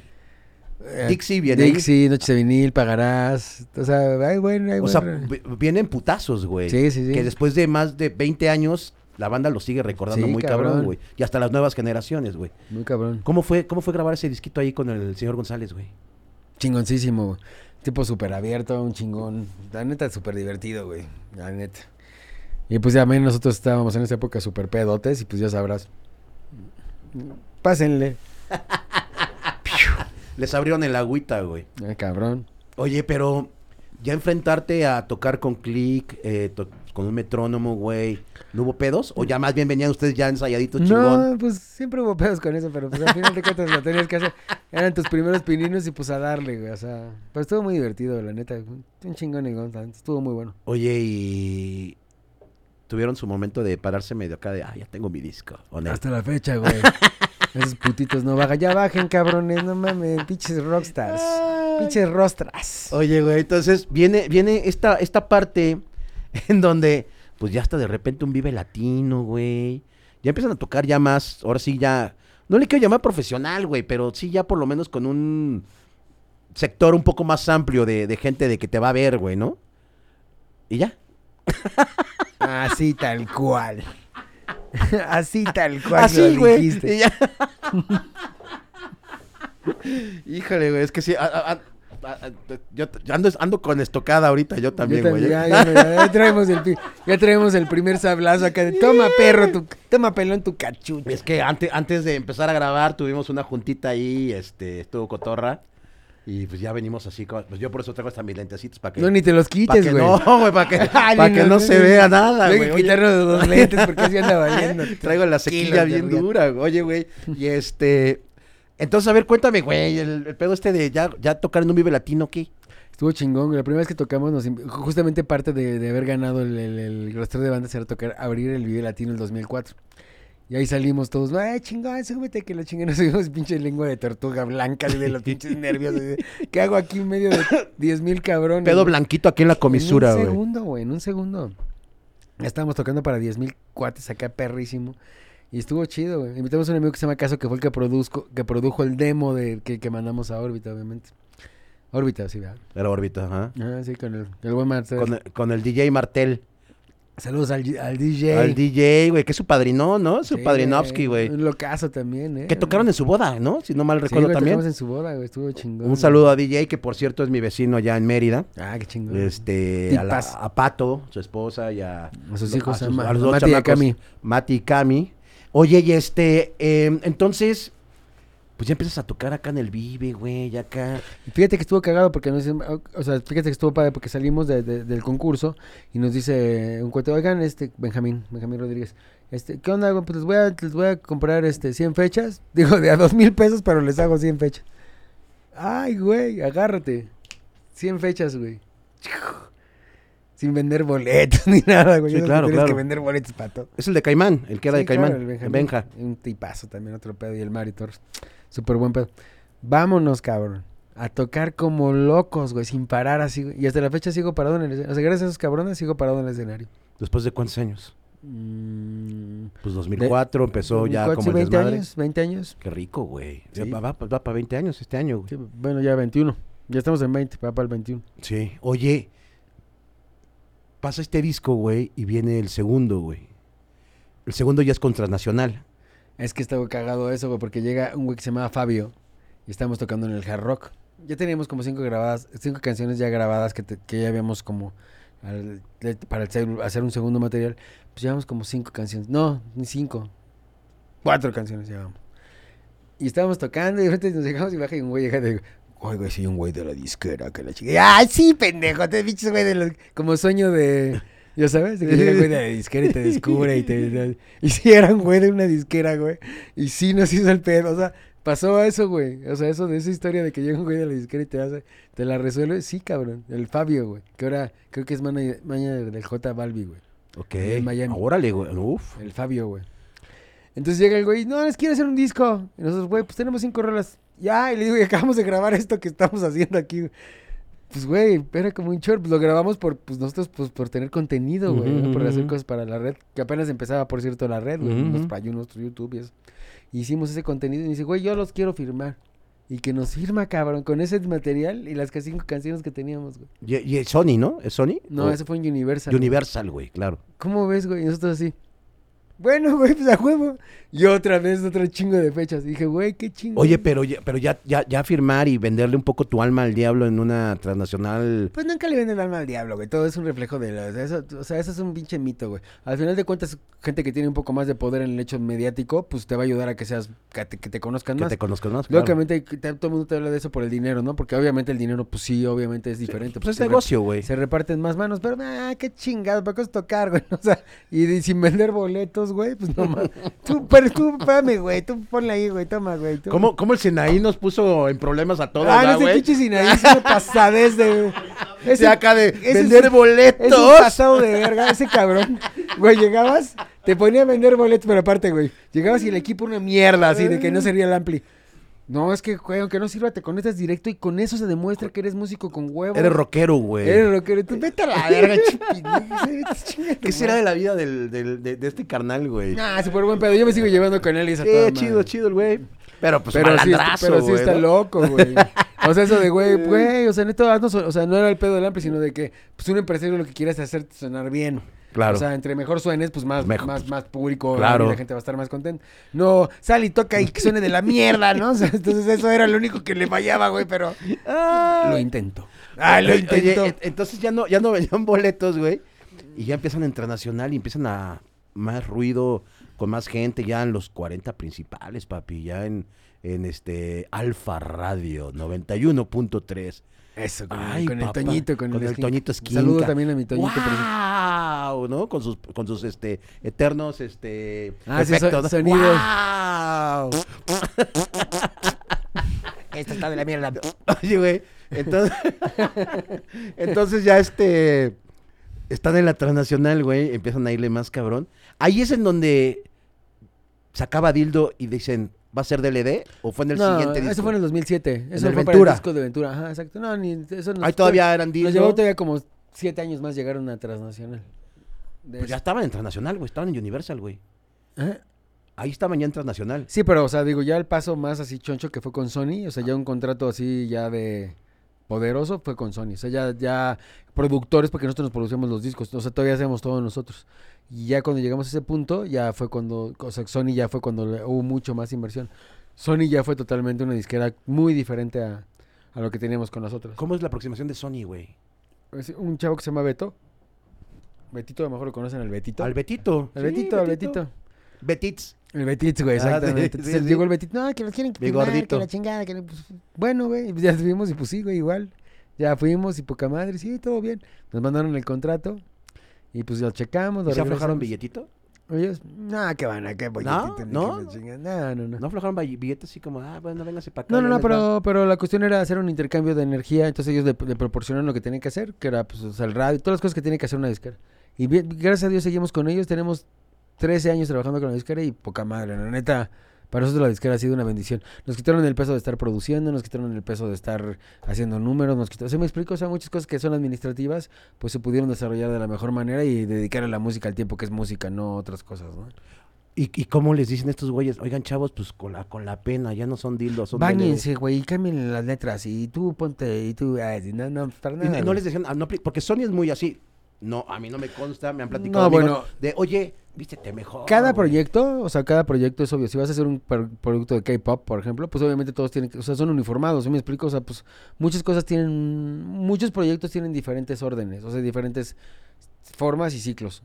Eh, Dixie viene. Dixie, Noche de vinil, pagarás. O sea, ay, bueno, ay, O sea, bueno. vi- vienen putazos, güey. Sí, sí, sí. Que después de más de 20 años, la banda lo sigue recordando Sí, muy cabrón, güey. Y hasta las nuevas generaciones, güey. Muy cabrón. ¿Cómo fue, ¿Cómo fue grabar ese disquito ahí con el señor González, güey? Chingoncísimo, güey. Tipo súper abierto, un chingón. La neta, súper divertido, güey. La neta. Y pues ya también nosotros estábamos en esa época súper pedotes y pues ya sabrás. Pásenle. Les abrieron el agüita, güey. Ay, cabrón. Oye, pero ya enfrentarte a tocar con click, eh, to- con un metrónomo, güey, ¿no hubo pedos? ¿O ya más bien venían ustedes ya ensayaditos chingón? No, pues siempre hubo pedos con eso, pero pues al final de cuentas lo tenías que hacer. Eran tus primeros pininos y pues a darle, güey. O sea, pero estuvo muy divertido, la neta. Un chingón y Estuvo muy bueno. Oye, y tuvieron su momento de pararse medio acá de, ah, ya tengo mi disco. ¿o no? Hasta la fecha, güey. Esos putitos no bajan. Ya bajen, cabrones. No mames, pinches rockstars. Pinches rostras. Oye, güey, entonces viene, viene esta, esta parte en donde, pues ya está de repente un Vive Latino, güey. Ya empiezan a tocar ya más, ahora sí ya, no le quiero llamar profesional, güey, pero sí ya por lo menos con un sector un poco más amplio de, de gente de que te va a ver, güey, ¿no? Y ya. Así tal cual. Así tal cual. Así, lo güey. dijiste. y ya. Híjole, güey, es que sí. a- a- yo ando, ando con estocada ahorita, yo también, Yo güey. también, ya, ya, ya, ya traemos el, ya traemos el primer sablazo acá de toma perro, tu, toma pelón tu cachucha. Es que antes, antes de empezar a grabar tuvimos una juntita ahí, este, estuvo cotorra. Y pues ya venimos así, pues yo por eso traigo hasta mis lentecitos para que... No, ni te los quites, que güey. no, güey, para que, pa' que no se vea nada, Tengo güey. que Oye, quitarnos los lentes porque así anda valiendo. Traigo la sequilla bien dura, güey. oye, güey. Y este... Entonces, a ver, cuéntame, güey, el, el pedo este de ya, ya tocar en un Vive Latino, ¿qué? Estuvo chingón, güey. La primera vez que tocamos, nos justamente parte de, de haber ganado el, el, de bandas era tocar, abrir el Vive Latino el 2004. Y ahí salimos todos, ay, chingón, súbete que la chingada nos subimos pinche lengua de tortuga blanca de los pinches nervios. ¿Qué hago aquí en medio de 10 mil cabrones? Pedo güey? blanquito aquí en la comisura, En un güey. segundo, güey, en un segundo. Ya estábamos tocando para 10 mil cuates acá, perrísimo. Y estuvo chido, güey. Invitamos a un amigo que se llama Caso, que fue el que, produzco, que produjo el demo de, que, que mandamos a órbita, obviamente. Órbita, sí, ¿verdad? Era órbita, ajá. Ah, sí, con el, el buen Marcel. Con el, con el DJ Martel. Saludos al, al DJ. Al DJ, güey, que es su padrino, ¿no? Su Sí, padrinovsky, güey. Un locazo también, ¿eh? Que tocaron en su boda, ¿no? Si no mal Sí, recuerdo güey, también. en su boda, güey. Estuvo chingón. Un saludo a DJ, que por cierto es mi vecino allá en Mérida. Ah, qué chingón. Este, a, la- Tipazo. a Pato, su esposa, y a, A sus hijos, a sus- Ma- a los a dos Mati y Cami. Mati y Cami. Oye, y este, eh, entonces, pues ya empiezas a tocar acá en el Vive, güey, ya acá. Fíjate que estuvo cagado porque nos o sea, fíjate que estuvo padre porque salimos de- de- del concurso y nos dice un cuate, oigan, este, Benjamín, Benjamín Rodríguez, este, ¿qué onda? Pues les voy a, les voy a comprar, este, 100 fechas, digo, de a dos mil pesos, pero les hago 100 fechas. Ay, güey, agárrate, 100 fechas, güey. Sin vender boletos ni nada, güey. Sí, que claro, tienes que claro. vender boletos para todo. Es el de Caimán, el que era Sí, de Caimán. claro, el Benjamín. Benja. Un tipazo también, otro pedo. Y el Mari Torres. Súper buen pedo. Vámonos, cabrón. A tocar como locos, güey, sin parar así, güey. Y hasta la fecha sigo parado en el escenario. O sea, gracias a esos cabrones sigo parado en el escenario. ¿Después de cuántos años? Mm, Pues 2004 empezó ya como el 20 desmadre. años, 20 años. Qué rico, güey. Sí. Va, va, va para 20 años este año, güey. Sí, bueno, ya 21. Ya estamos en 20, va para el 21. Sí. Oye, pasa este disco, güey, y viene el segundo, güey. El segundo ya es contranacional. Es que estaba cagado eso, güey, porque llega un güey que se llama Fabio y estamos tocando en el hard rock. Ya teníamos como cinco grabadas, cinco canciones ya grabadas que, que ya habíamos como para hacer, un segundo material. Pues llevamos como cinco canciones. No, ni cinco. Cuatro canciones llevamos. Y estábamos tocando y de repente nos llegamos y baja y un güey llega de... Oye, güey, soy un güey de la disquera que la chica... ¡Ay, sí, pendejo! Te bichos, güey, de los... Como sueño de... ¿Ya sabes? De que llega güey de la disquera y te descubre y te... Y sí, era un güey de una disquera, güey. Y sí nos hizo el pedo. O sea, pasó eso, güey. O sea, eso de esa historia de que llega un güey de la disquera y te hace... Te la resuelve. Sí, cabrón. El Fabio, güey. Que ahora creo que es manager del J Balbi, güey. Ok. En Miami. Órale, güey. Uf. El Fabio, güey. Entonces llega el güey, no, les quiero hacer un disco. Y nosotros, güey, pues tenemos cinco rolas. Ya, y le digo, y acabamos de grabar esto que estamos haciendo aquí. Pues, güey, era como un short. Pues lo grabamos por, pues nosotros, pues por tener contenido, güey. Por hacer cosas para la red. Que apenas empezaba, por cierto, la red, güey. Nos nuestro YouTube y eso. Y hicimos ese contenido y dice, güey, yo los quiero firmar. Y que nos firma, cabrón, con ese material y las cinco canciones que teníamos, güey. Y, y es Sony, ¿no? ¿Es Sony? No, ¿O- ese fue en Universal. Universal, güey, claro. ¿Cómo ves, güey? Y nosotros así. Bueno, güey, pues a huevo. Y otra vez, otro chingo de fechas. Dije, güey, qué chingo. Oye, pero ya, pero ya, ya, ya firmar y venderle un poco tu alma al diablo en una transnacional. Pues nunca le venden el alma al diablo, güey. Todo es un reflejo de la... Eso, o sea, eso es un pinche mito, güey. Al final de cuentas, gente que tiene un poco más de poder en el hecho mediático, pues te va a ayudar a que seas... Que te, que te conozcan Que más. te conozcas más. claro. Lógicamente, te- todo el mundo te habla de eso por el dinero, ¿no? Porque obviamente el dinero, pues sí, obviamente es diferente. Pues es re- negocio, güey. Se reparten más manos, pero, ah, qué chingado, ¿para qué tocar, güey? O sea, y, sin vender boletos, güey, pues no más. Tú, pero tú, espérame, güey, tú ponle ahí, güey, toma, güey. tú. ¿Cómo, ¿Cómo el Sinaí nos puso en problemas a todos, Ah, no güey? pinche Sinaí, es una pasadez de... Ese acá de ese vender boletos. Es un pasado de verga, ese cabrón. Güey, llegabas, te ponía a vender boletos, pero aparte, güey, llegabas y el equipo una mierda, así de que no servía el ampli. No, es que, güey, aunque no sirva, te conectas directo y con eso se demuestra que eres músico con huevos. Eres rockero, güey. Eres rockero. Tú vete a la verga, chupi. ¿Qué será de la vida del, del- de, de este carnal, güey? Ah, súper buen pedo. Yo me sigo llevando con él y esa Sí, toda chido, madre. chido el güey. Pero pues Pero sí, malandrazo, pero sí está ¿no? loco, güey. O sea, eso de, güey, güey, o sea, neto, o sea, no era el pedo del ampli, sino de que, pues, un empresario lo que quiere es hacerte sonar bien. Claro. O sea, entre mejor suenes, pues más, Mejor. más, más público, Claro. y la gente va a estar más contenta. No, sal y toca y que suene de la mierda, ¿no? O sea, entonces eso era lo único que le fallaba, güey, pero Ah. lo intento. Ah, lo intento. oye, e- entonces ya no, ya no vendían boletos, güey. Y ya empiezan a internacional y empiezan a más ruido con más gente ya en los 40 principales, papi. Ya en, en este Alfa Radio 91.3. Eso, con, Ay, con el papá, Toñito, con, con el Esquinca. Toñito Esquinca. Saludo también a mi Toñito. pero- ¡Wow! ¿No? Con sus, con sus este, eternos este, Ah, sonidos. ¡Wow! Esto está de la mierda. Oye, güey. Entonces, entonces ya este. Están en la transnacional, güey. Empiezan a irle más cabrón. Ahí es en donde sacaba Dildo y dicen, ¿va a ser DLD? ¿O fue en el no, siguiente disco? eso fue en el 2007. Eso el fue para Ventura. el disco de Ventura. Ajá, exacto. No, ni eso nos Ahí todavía eran Nos Dildo. llevó todavía como siete años más llegar a una transnacional. De Pues ya estaban en transnacional, güey. Estaban en Universal, güey. Ajá. Ahí estaban ya en transnacional. Sí, pero, o sea, digo, ya el paso más así choncho que fue con Sony, o sea, ya un contrato así ya de poderoso fue con Sony. O sea, ya, ya productores, porque nosotros nos producíamos los discos, o sea, todavía hacemos todos nosotros. Y ya cuando llegamos a ese punto, ya fue cuando, o sea, Sony ya fue cuando hubo mucho más inversión. Sony ya fue totalmente una disquera muy diferente a, a lo que teníamos con nosotros. ¿Cómo es la aproximación de Sony, güey? Un chavo que se llama Beto. Betito, a lo mejor lo conocen, el Betito. Al Betito. Sí, Betito, el Betito. Betits. El Betito, güey, Ah, sí, exactamente. sí, Entonces sí. llegó el Betito, no, que los quieren gordito. que la chingada, que no", pues, bueno, güey, pues ya fuimos y pues sí, güey, igual. Ya fuimos y poca madre, sí, todo bien. Nos mandaron el contrato y pues lo checamos. ¿Y lo se aflojaron billetito? Ellos, no, que van a, que bolletito, ni ¿No? que la chingada". No, no, no. ¿No aflojaron bi- billetes así como, ah, bueno, véngase para acá? No, no, no, les va"? pero, pero la cuestión era hacer un intercambio de energía, entonces ellos le, le proporcionaron lo que tenían que hacer, que era pues o sea, el radio, todas las cosas que tiene que hacer una disquera. Y bien, gracias a Dios seguimos con ellos, tenemos 13 años trabajando con la disquera y poca madre, la neta, para nosotros la disquera ha sido una bendición. Nos quitaron el peso de estar produciendo, nos quitaron el peso de estar haciendo números, nos quitaron, ¿sí me explico? O sea, muchas cosas que son administrativas, pues se pudieron desarrollar de la mejor manera y dedicar a la música al tiempo que es música, no otras cosas, ¿no? ¿Y, ¿Y cómo les dicen estos güeyes? Oigan, chavos, pues con la, con la pena, ya no son dildos, son Báñense, güey, y cambien las letras y tú ponte, y tú, ay, no, no, para Y nada. no, les decían, ah, no, porque Sony es muy así. No, a mí no me consta, me han platicado No, bueno. de, oye, vístete mejor. Cada güey". proyecto, o sea, cada proyecto es obvio. Si vas a hacer un producto de K-pop, por ejemplo, pues obviamente todos tienen que, o sea, son uniformados, ¿sí me explico? O sea, pues muchas cosas tienen, muchos proyectos tienen diferentes órdenes, o sea, diferentes formas y ciclos.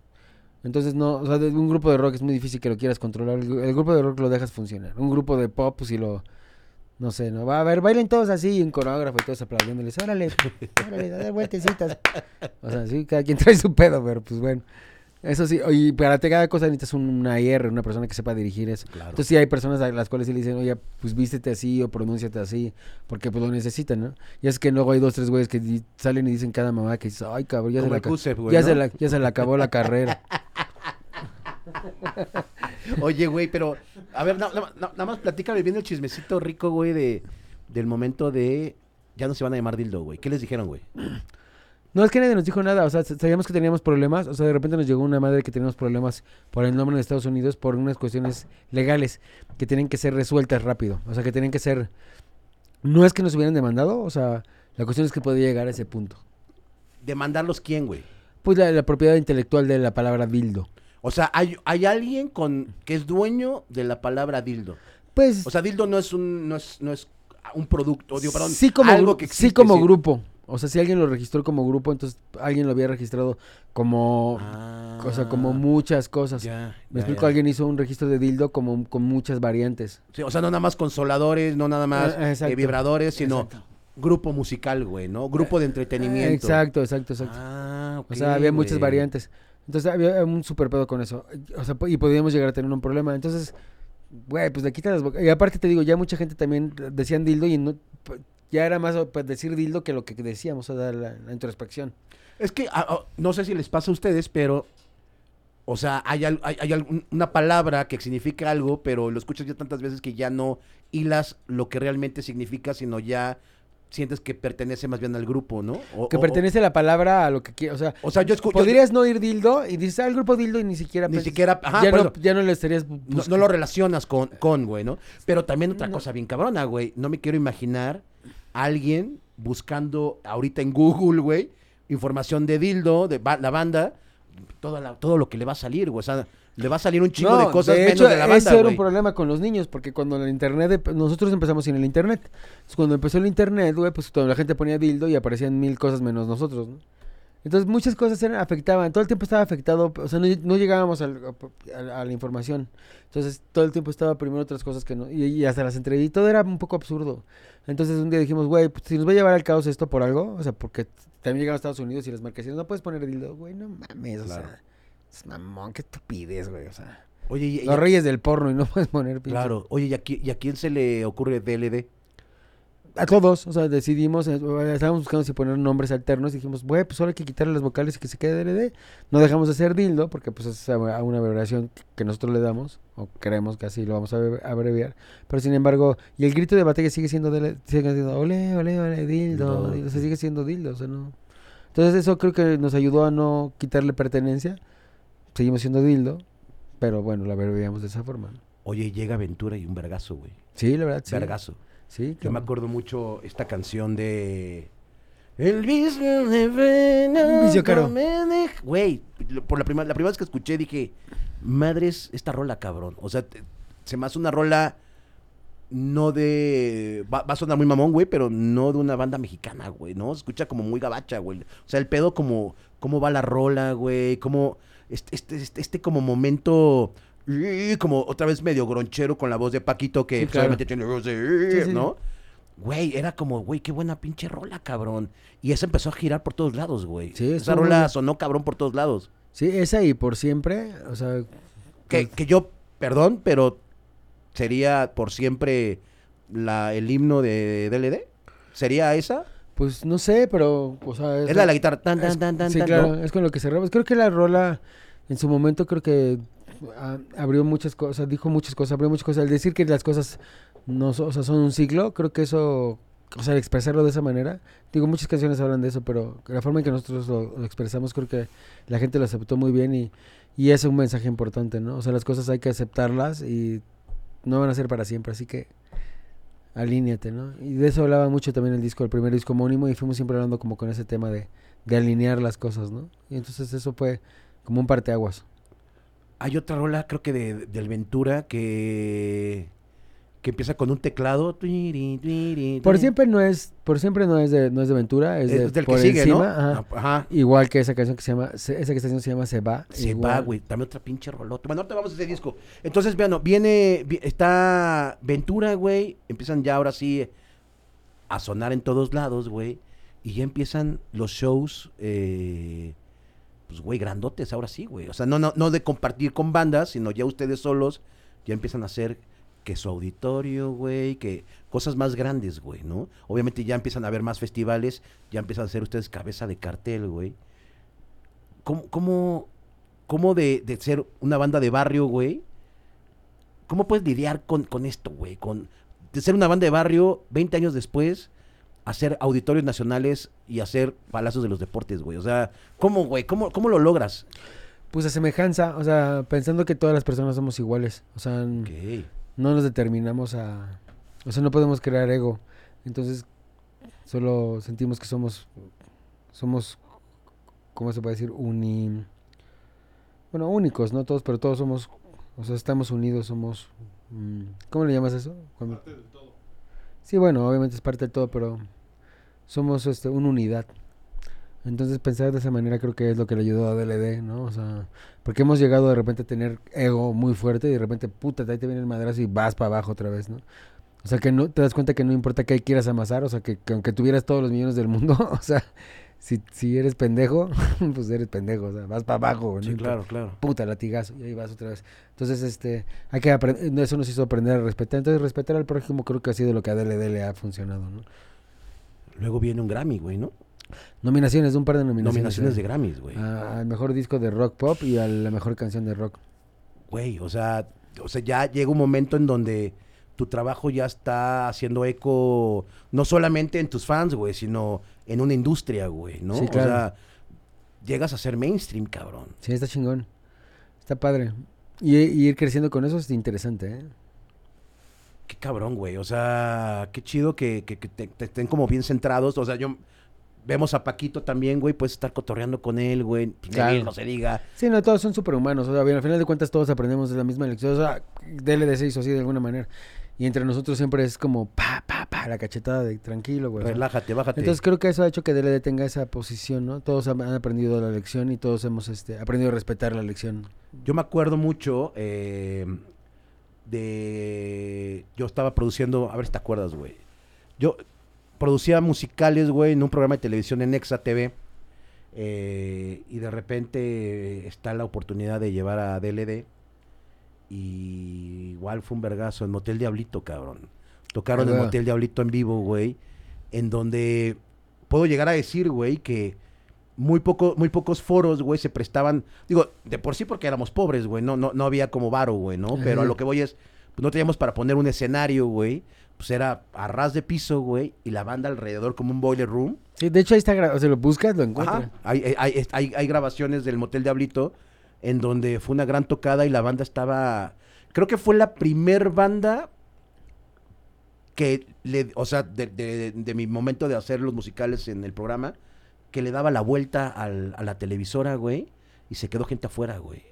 Entonces, no, o sea, de un grupo de rock es muy difícil que lo quieras controlar. El, el grupo de rock lo dejas funcionar. Un grupo de pop, pues si lo, no sé, ¿no? Va a ver, bailen todos así, un coreógrafo y todos aplaudiéndoles, órale, órale, dar vueltecitas. O sea, sí, cada quien trae su pedo, pero pues bueno. Eso sí, y para te- cada cosa necesitas un- una IR, una persona que sepa dirigir eso. Claro. Entonces sí hay personas a las cuales sí le dicen, oye, pues vístete así o pronúnciate así, porque pues lo necesitan, ¿no? Y es que luego hay dos, tres güeyes que salen y dicen cada mamá que dice, ay cabrón, ya, se la, güey, ya, ¿no? se la, ya se le acabó la carrera. Oye, güey, pero, a ver, na- na- na- nada más platícame bien el chismecito rico, güey, de, del momento de, ya no se van a llamar dildo, güey. ¿Qué les dijeron, güey? No, es que nadie nos dijo nada, o sea, sabíamos que teníamos problemas, o sea, de repente nos llegó una madre que teníamos problemas por el nombre de Estados Unidos por unas cuestiones legales que tienen que ser resueltas rápido, o sea, que tienen que ser... No es que nos hubieran demandado, o sea, la cuestión es que podía llegar a ese punto. ¿Demandarlos quién, güey? Pues la, la propiedad intelectual de la palabra dildo. O sea, hay, hay alguien con que es dueño de la palabra dildo. Pues O sea, dildo no es un, no es, no es un producto, digo, perdón, sí como, algo que sí existe, como sí. grupo. O sea, si alguien lo registró como grupo, entonces alguien lo había registrado como... Ah, O sea, como muchas cosas. ya, Me ya, explico, ya. alguien hizo un registro de dildo como con muchas variantes. Sí, o sea, no nada más consoladores, no nada más exacto. eh, vibradores, sino Exacto. grupo musical, güey, ¿no? Grupo de entretenimiento. Exacto, exacto, exacto. Ah, o sea, había muchas variantes. Entonces había un super pedo con eso. O sea, y podíamos llegar a tener un problema. Entonces, güey, pues le quitas las boca- Y aparte te digo, ya mucha gente también decían dildo y no, ya era más pues, decir dildo que lo que decíamos, o sea, la, introspección. Es que ah, ah, no sé si les pasa a ustedes, pero. O sea, hay, hay, hay una palabra que significa algo, pero lo escuchas ya tantas veces que ya no hilas lo que realmente significa, sino ya sientes que pertenece más bien al grupo, ¿no? O- Que o- pertenece la palabra a lo que quiere. O sea, O sea, yo escucho. podrías no ir dildo y dices, ah, el grupo dildo y ni siquiera... Ni siquiera- ajá, ya, no, ya no le estarías... No, no lo relacionas con, con, güey, ¿no? Pero también otra No. cosa bien cabrona, güey. No me quiero imaginar a alguien buscando ahorita en Google, güey, información de Dildo, de ba- la banda, toda la- todo lo que le va a salir, güey. O sea, le va a salir un chingo No, de cosas de menos hecho, de la Eso banda, era güey. un problema con los niños, porque cuando el internet, nosotros empezamos sin el internet. Entonces, cuando empezó el internet, güey, pues toda la gente ponía dildo y aparecían mil cosas menos nosotros, ¿no? Entonces muchas cosas eran, afectaban, todo el tiempo estaba afectado, o sea, no, no llegábamos al- a, a la información. Entonces todo el tiempo estaba primero otras cosas que no, y, y hasta las entrevistas, y todo era un poco absurdo. Entonces un día dijimos, güey, pues, si nos va a llevar al caos esto por algo, o sea, porque también llegaron a Estados Unidos y las marcaciones, no puedes poner dildo, güey, no mames, o sea, es mamón, qué estupidez, güey, o sea. Oye, y, y- Los reyes del porno y no puedes poner pinche- claro. Oye, ¿y a, qui- y a quién se le ocurre DLD? A todos, o sea, decidimos, eh, estábamos buscando si poner nombres alternos, dijimos, güey, pues solo hay que quitarle las vocales y que se quede DLD. No dejamos de hacer dildo, porque pues es una abreviación que nosotros le damos, o creemos que así lo vamos a abre- abreviar. Pero sin embargo, y el grito de batalla sigue siendo, DLD, sigue siendo, ole, ole, ole, dildo, Dildo. dildo, o sea, sigue siendo dildo, o sea, no. Entonces eso creo que nos ayudó a no quitarle pertenencia, seguimos siendo dildo, pero bueno, lo abreviamos de esa forma. ¿no? Oye, llega Ventura y un vergazo, güey. Sí, la verdad, sí. Vergazo. Sí, Yo me acuerdo mucho esta canción de... El vicio de Venus Vicio caro. Güey, por la primera, la primera vez que escuché dije, madres, esta rola, cabrón. O sea, te- se me hace una rola no de... Va, va a sonar muy mamón, güey, pero no de una banda mexicana, güey, ¿no? Se escucha como muy gabacha, güey. O sea, el pedo como... Cómo va la rola, güey, cómo... Este, este, este, este como momento... Como otra vez medio gronchero con la voz de Paquito que Sí, pues, claro. obviamente tiene voz de... Sí, sí. ¿no? Güey, era como, güey, qué buena pinche rola, cabrón. Y esa empezó a girar por todos lados, güey. Sí, esa rola bien. sonó cabrón por todos lados. Sí, esa y por siempre, o sea, Que, que yo, perdón, pero sería por siempre la, el himno de DLD. ¿Sería esa? pues no sé, pero, o sea, Es la de la guitarra. Tan, tan, es- tan, tan, sí, tan, claro, ¿no? es con lo que cerramos. Creo que la rola, en su momento, creo que ah, abrió muchas cosas, dijo muchas cosas, abrió muchas cosas. Al decir que las cosas no so- o sea, son un ciclo, creo que eso, o sea, expresarlo de esa manera, digo, muchas canciones hablan de eso, pero la forma en que nosotros lo, expresamos, creo que la gente lo aceptó muy bien y, y es un mensaje importante, ¿no? O sea, las cosas hay que aceptarlas y no van a ser para siempre, así que alíñate, ¿no? Y de eso hablaba mucho también el disco, el primer disco homónimo, y fuimos siempre hablando como con ese tema de, de alinear las cosas, ¿no? Y entonces eso fue como un parteaguas. Hay otra rola, creo que de, del Ventura, que, que empieza con un teclado. Por siempre no es, por siempre no es de, no es de Ventura, es, de Es del por que sigue, encima, ¿no? ajá. Ajá. Igual que esa canción que se llama, se- esa canción se llama Se va. Se igual. va, güey. Dame otra pinche rolota. Bueno, ahorita vamos a ese disco. Entonces, vean, no, viene, vi- está Ventura, güey. Empiezan ya ahora sí a sonar en todos lados, güey. Y ya empiezan los shows, eh, pues, güey, grandotes, ahora sí, güey. O sea, no, no, no de compartir con bandas, sino ya ustedes solos ya empiezan a hacer que su auditorio, güey, que cosas más grandes, güey, ¿no? Obviamente ya empiezan a haber más festivales, ya empiezan a ser ustedes cabeza de cartel, güey. ¿Cómo, cómo, cómo de, de ser una banda de barrio, güey? ¿Cómo puedes lidiar con, con esto, güey? Con, de ser una banda de barrio 20 años después, hacer auditorios nacionales y hacer palacios de los deportes, güey. O sea, ¿cómo, güey? ¿Cómo, ¿Cómo lo logras? Pues a semejanza, o sea, pensando que todas las personas somos iguales, o sea, no nos determinamos a, o sea, no podemos crear ego, entonces solo sentimos que somos, somos, ¿cómo se puede decir? Uni, bueno, únicos, no todos, pero todos somos, o sea, estamos unidos, somos, mm, ¿cómo le llamas eso? Cuando- Sí, bueno, obviamente es parte del todo, pero somos este, una unidad. Entonces pensar de esa manera creo que es lo que le ayudó a DLD, ¿no? O sea, porque hemos llegado de repente a tener ego muy fuerte y de repente, puta, ahí te viene el madrazo y vas para abajo otra vez, ¿no? O sea, que no te das cuenta que no importa qué quieras amasar, o sea, que, que aunque tuvieras todos los millones del mundo, o sea, si, si eres pendejo, pues eres pendejo, o sea, vas para abajo, ¿no? Sí, claro, claro. puta latigazo y ahí vas otra vez. Entonces, este, hay que aprender, eso nos hizo aprender a respetar. Entonces, respetar al prójimo creo que ha sido lo que a DLD le ha funcionado, ¿no? Luego viene un Grammy, güey, ¿no? Nominaciones, un par de nominaciones. Nominaciones de Grammys, güey. A- al mejor disco de rock pop y a la mejor canción de rock. Güey, o sea, o sea, ya llega un momento en donde tu trabajo ya está haciendo eco no solamente en tus fans, güey, sino en una industria, güey, ¿no? Sí, claro. O sea, llegas a ser mainstream, cabrón. Sí, está chingón. Está padre. Y, y ir creciendo con eso es interesante, ¿eh? Qué cabrón, güey. O sea, qué chido que, que- que te, te estén como bien centrados. O sea, yo vemos a Paquito también, güey, puedes estar cotorreando con él, güey. Pues, Claro. Neville, no se diga. Sí, no, todos son superhumanos. O sea, bien, al final de cuentas todos aprendemos de la misma lección. O sea, DLD se hizo así de alguna manera. Y entre nosotros siempre es como pa, pa, pa, la cachetada de tranquilo, güey. Relájate, bájate. Entonces creo que eso ha hecho que DLD tenga esa posición, ¿no? Todos han han aprendido la lección y todos hemos este, aprendido a respetar la lección. Yo me acuerdo mucho eh, de... Yo estaba produciendo... A ver si te acuerdas, güey. Yo producía musicales, güey, en un programa de televisión en Exa TV. eh, y de repente está la oportunidad de llevar a DLD. Y igual fue un vergazo en Motel Diablito, cabrón. Tocaron en. Motel Diablito en vivo, güey. En donde puedo llegar a decir, güey, que muy, poco, muy pocos foros, güey, se prestaban. Digo, de por sí porque éramos pobres, güey. No, no, no había como varo, güey, ¿no? Pero a lo que voy es, pues no teníamos para poner un escenario, güey. Pues era a ras de piso, güey, y la banda alrededor como un boiler room. Sí, de hecho ahí está, o sea, lo buscas, lo encuentras. Ajá. Hay, hay, hay, hay- hay grabaciones del Motel Diablito en donde fue una gran tocada y la banda estaba. Creo que fue la primer banda que le. O sea, de, de- de mi momento de hacer los musicales en el programa, que le daba la vuelta a la televisora, güey, y se quedó gente afuera, güey.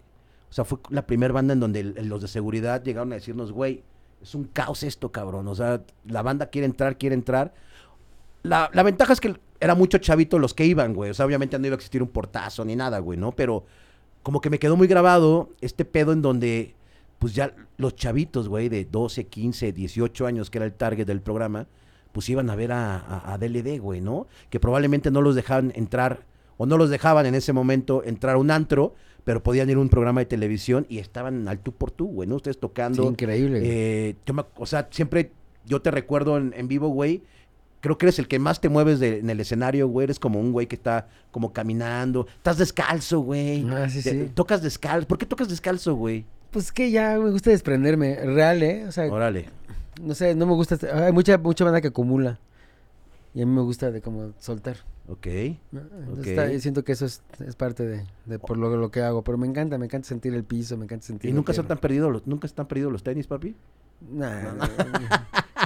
O sea, fue la primera banda en donde los de seguridad llegaron a decirnos, güey, es un caos esto, cabrón. O sea, la banda quiere entrar, quiere entrar. La, la ventaja es que era mucho chavito los que iban, güey. O sea, obviamente no iba a existir un portazo ni nada, güey, ¿no? Pero como que me quedó muy grabado este pedo en donde, pues ya los chavitos, güey, de 12, 15, 18 años, que era el target del programa, pues iban a ver a, a- a DLD, güey, ¿no? Que probablemente no los dejaban entrar, o no los dejaban en ese momento entrar a un antro, pero podían ir a un programa de televisión y estaban al tú por tú, güey, ¿no? Ustedes Sí, tocando. increíble. güey. Eh, yo me- o sea, siempre yo te recuerdo en, en vivo, güey. Creo que eres el que más te mueves de- en el escenario, güey. Eres como un güey que está como caminando. Estás descalzo, güey. Ah, sí, Te- sí. Tocas descalzo. ¿Por qué tocas descalzo, güey? Pues que ya me gusta desprenderme, real, ¿eh? O sea, Órale. No sé, no me gusta, este- hay mucha, mucha banda que acumula. Y a mí me gusta de como soltar. Ok. ¿no? Entonces Ok. está- y siento que eso es, es parte de, de por lo, lo que hago. Pero me encanta, me encanta sentir el piso, me encanta sentir ¿Y nunca se tierra. han perdido los, nunca están perdidos los tenis, papi? Nah,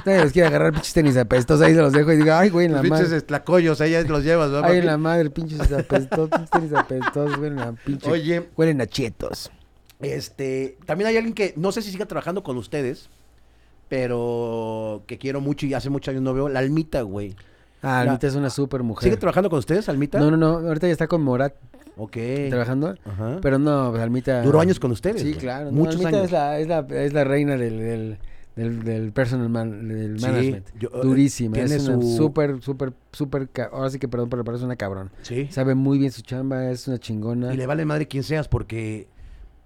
Nadie los quiere agarrar pinches tenis apestosos, ahí se los dejo y digo, ay, güey, en la Los pinches madre. estlacoyos, ahí ya los llevas, ¿no, Ay, en la madre, pinches apestosos, pinches tenis apestosos, huelen a pinche. Oye, Huelen a chetos. este, también hay alguien que no sé si siga trabajando con ustedes, pero que quiero mucho y hace muchos años no veo, la Almita, güey. Ah, La- Almita es una super mujer. ¿Sigue trabajando con ustedes, Almita? No, no, no, ahorita ya está con Morat Ok. trabajando. Ajá. Pero no, pues, Almita. Duró años con ustedes. Sí, güey. claro. no, Muchos Almita años. Es la, es, la, es la reina del, del, del, del personal man- del Sí, management. yo- eh, Durísima. tiene Es una su- súper, súper, súper. ca- Ahora sí que perdón, pero parece una cabrón. Sí. Sabe muy bien su chamba, es una chingona. Y le vale madre quien seas porque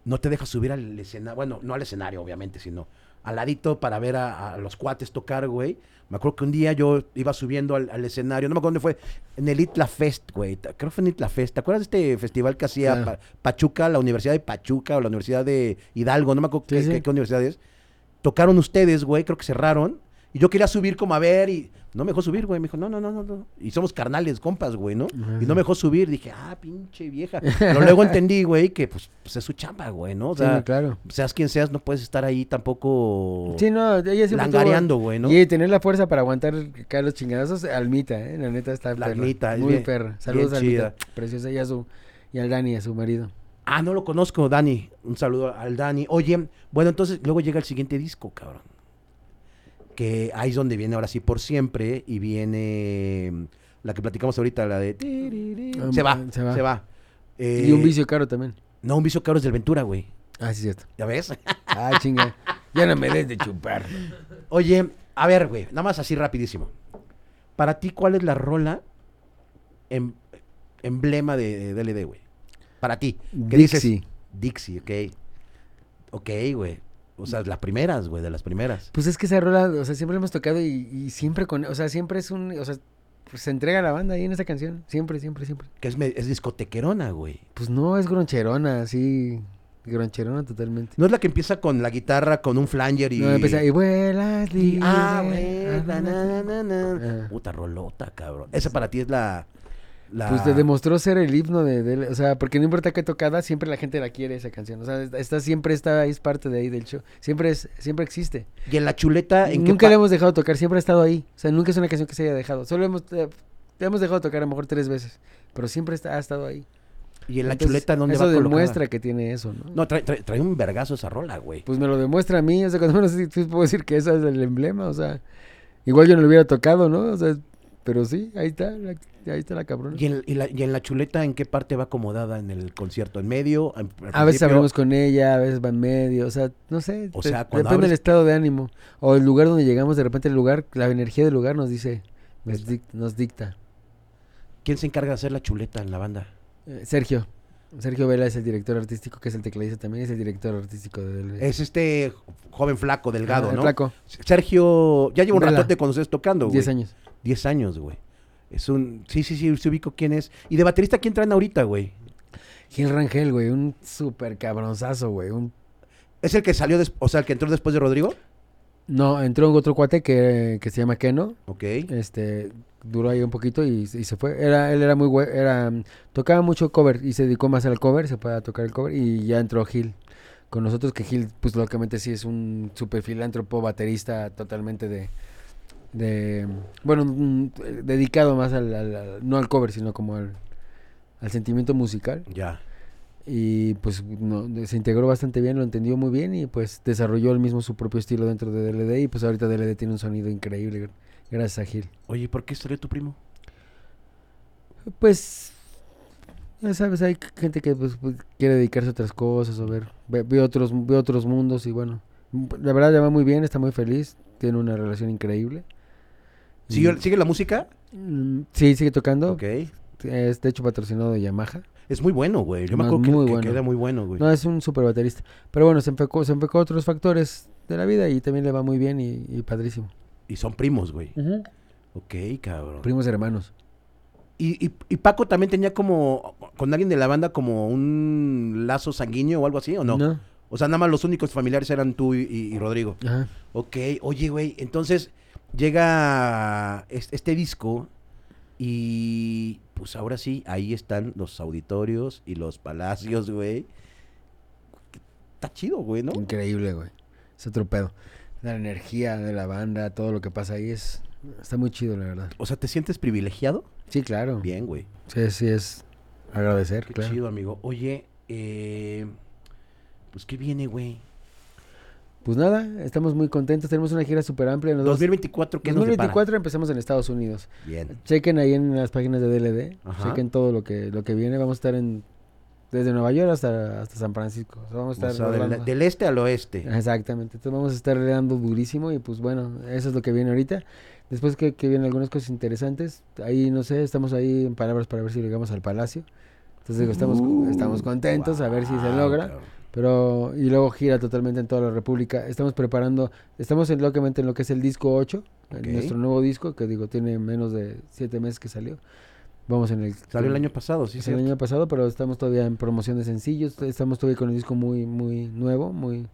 no te deja subir al escenario. Bueno, no al escenario, obviamente, sino al ladito para ver a, a los cuates tocar, güey. Me acuerdo que un día yo iba subiendo al, al escenario, no me acuerdo dónde fue, en el Itla Fest, güey. Creo que fue en Itla Fest. ¿Te acuerdas de este festival que hacía Claro. Pa- Pachuca, la Universidad de Pachuca o la Universidad de Hidalgo? No me acuerdo Sí, qué, sí. qué- qué universidad es. Tocaron ustedes, güey, creo que cerraron. Y yo quería subir como a ver y no me dejó subir, güey. Me dijo, no, no, no, no. Y somos carnales, compas, güey, ¿no? Y no me dejó subir. Dije, ah, pinche vieja. Pero luego entendí, güey, que pues, pues, es su chamba, güey, ¿no? O Sí, sea, claro. seas quien seas, no puedes estar ahí tampoco Sí, no, ella siempre tuvo- langareando, güey, ¿no? Y tener la fuerza para aguantar caer los chingadazos, Almita, ¿eh? La neta está La. Almita, Muy bien- perra. Saludos a Almita. Preciosa. Y a su, y al Dani, a su marido. Ah, no lo conozco, Dani. Un saludo al Dani. Oye, bueno, entonces luego llega el siguiente disco, cabrón. Que ahí es donde viene ahora sí por siempre y viene mm, la que platicamos ahorita, la de... Ah, Se va, se va. se va. y un Eh, vicio caro también. No, un vicio caro es del Ventura, güey. Ah, sí, cierto. ¿Ya ves? Ah, chinga. Ya no me des de chupar. Oye, a ver, güey, nada más así rapidísimo. Para ti, ¿cuál es la rola em- emblema de, de DLD, güey? Para ti. ¿Qué dices? Dixie. Dixie, ok. Ok, güey. O sea, las primeras, güey, de las primeras. Pues es que esa rola, o sea, siempre hemos tocado y, y siempre con, o sea, siempre es un, o sea, pues se entrega la banda ahí en esa canción. Siempre, siempre, siempre. Que es, discotequerona, güey. Pues no, es groncherona, sí. Groncherona totalmente. No es la que empieza con la guitarra, con un flanger y... No, empieza y vuelas libre. Ah, güey. Ah. Ah. Puta rolota, cabrón. Esa para ti es la... la... Pues te demostró ser el himno de, de- o sea, porque no importa qué tocada, siempre la gente la quiere esa canción. O sea, está, siempre está, es parte de ahí del show. Siempre es, siempre existe. Y en la chuleta... ¿en nunca la hemos dejado tocar, siempre ha estado ahí. O sea, nunca es una canción que se haya dejado. Solo hemos, eh, hemos dejado tocar a lo mejor tres veces, pero siempre está, ha estado ahí. Y en la Entonces, chuleta, ¿dónde Eso va colocada? demuestra que tiene eso, ¿no? No, trae, trae- trae un vergazo esa rola, güey. Pues me lo demuestra a mí, o sea, cuando menos puedo decir que esa es el emblema, o sea, Igual yo no lo hubiera tocado, ¿no? O sea, pero sí, ahí está, la- ahí está la cabrona. ¿Y en, y la, y en la chuleta en qué parte va acomodada en el concierto? ¿En medio? ¿En- al A veces hablamos con ella, a veces va en medio, o sea, no sé, O sea, cuando depende del estado de ánimo. O el lugar donde llegamos, de repente el lugar, la energía del lugar nos dice, nos, dic- nos dicta. ¿Quién se encarga de hacer la chuleta en la banda? Eh, Sergio, Sergio Vela es el director artístico, que es el tecladista también, es el director artístico del... Es este joven flaco, delgado, Ah, el ¿no? flaco, Sergio, ya lleva un Vela. ratote con ustedes tocando, güey. 10 años. 10 años, güey. Es un... Sí, sí, sí, se ubico quién es. ¿Y de baterista quién traen ahorita, güey? Gil Rangel, güey, un súper cabronzazo, güey, un ¿Es el que salió, des- o sea, el que entró después de Rodrigo? No, entró otro cuate que, que se llama Keno. Ok. Este, duró ahí un poquito y, y se fue. Era, él era muy güey, era, tocaba mucho cover y se dedicó más al cover, se puede tocar el cover y ya entró Gil con nosotros, que Gil, pues lógicamente sí es un super filántropo, baterista totalmente de, de bueno, mm, dedicado más al, al- al- no al cover, sino como al, al sentimiento musical. Ya. Y pues no, se integró bastante bien, lo entendió muy bien y pues desarrolló el mismo su propio estilo dentro de DLD y pues ahorita DLD tiene un sonido increíble gr- gracias a Gil. Oye, ¿y ¿por qué salió tu primo? Pues ya sabes, hay gente que pues, pues, quiere dedicarse a otras cosas o ver, ve, ve otros, ve otros mundos y bueno, la verdad ya va muy bien, está muy feliz, tiene una relación increíble. ¿Sigue, Y- ¿Sigue la música? Mm, sí, sigue tocando, Ok. es de hecho patrocinado de Yamaha. Es muy bueno, güey. Yo me No, acuerdo que, muy que bueno. queda muy bueno, güey. No, es un super baterista. Pero bueno, se enfocó, se enfocó a otros factores de la vida y también le va muy bien y, y padrísimo. Y son primos, güey. Ok, cabrón. Primos hermanos. Y, y, y Paco también tenía como, con alguien de la banda, como un lazo sanguíneo o algo así, ¿o no? O sea, nada más los únicos familiares eran tú y, y- y Rodrigo. Ajá. Ok, oye, güey, entonces llega es- este disco y pues ahora sí, ahí están los auditorios y los palacios, güey. Está chido, güey, ¿no? Increíble, güey. Es otro pedo. La energía de la banda, todo lo que pasa ahí es... Está muy chido, la verdad. O sea, ¿te sientes privilegiado? Sí, claro. Bien, güey. Sí, sí, es agradecer, Qué claro. chido, amigo. Oye, eh, pues ¿qué viene, güey? Pues nada, estamos muy contentos. Tenemos una gira súper amplia. En los dos- 2024, ¿qué nos depara? 2024 empezamos en Estados Unidos. Bien. Chequen ahí en las páginas de DLD. Ajá. Chequen todo lo que, lo que viene. Vamos a estar en... Desde Nueva York hasta, hasta San Francisco. O sea, vamos a O estar sea, del, este al oeste. Exactamente, entonces vamos a estar dando durísimo y pues bueno, eso es lo que viene ahorita. Después que, que vienen algunas cosas interesantes, ahí no sé, estamos ahí en palabras para ver si llegamos al palacio. Entonces digo, estamos, Uh, estamos contentos a ver si se logra. Pero, y luego gira totalmente en toda la República. Estamos preparando, estamos en, lógicamente en lo que es el disco 8, en Ok. nuestro nuevo disco, que digo, tiene menos de 7 meses que salió. Vamos en el... Salió el año pasado, sí, sí. el año pasado, pero estamos todavía en promoción de sencillos. Estamos todavía con el disco muy, muy nuevo, muy,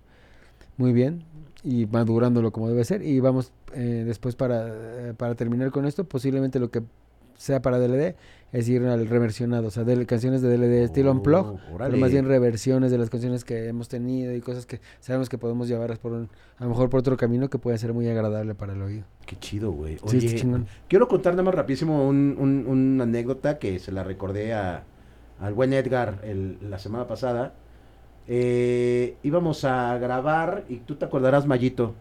muy bien y madurándolo como debe ser. Y vamos eh, después para, eh, para terminar con esto, posiblemente lo que sea para DLD es ir al reversionado, o sea, de canciones de DLD estilo unplug, pero más bien reversiones de las canciones que hemos tenido y cosas que sabemos que podemos llevarlas por un, a lo mejor por otro camino que puede ser muy agradable para el oído. Qué chido, güey. Sí, Oye, quiero contar nada más rapidísimo un- un- una anécdota que se la recordé a, al buen Edgar el- la semana pasada. Eh, íbamos a grabar, y tú te acordarás, Mayito.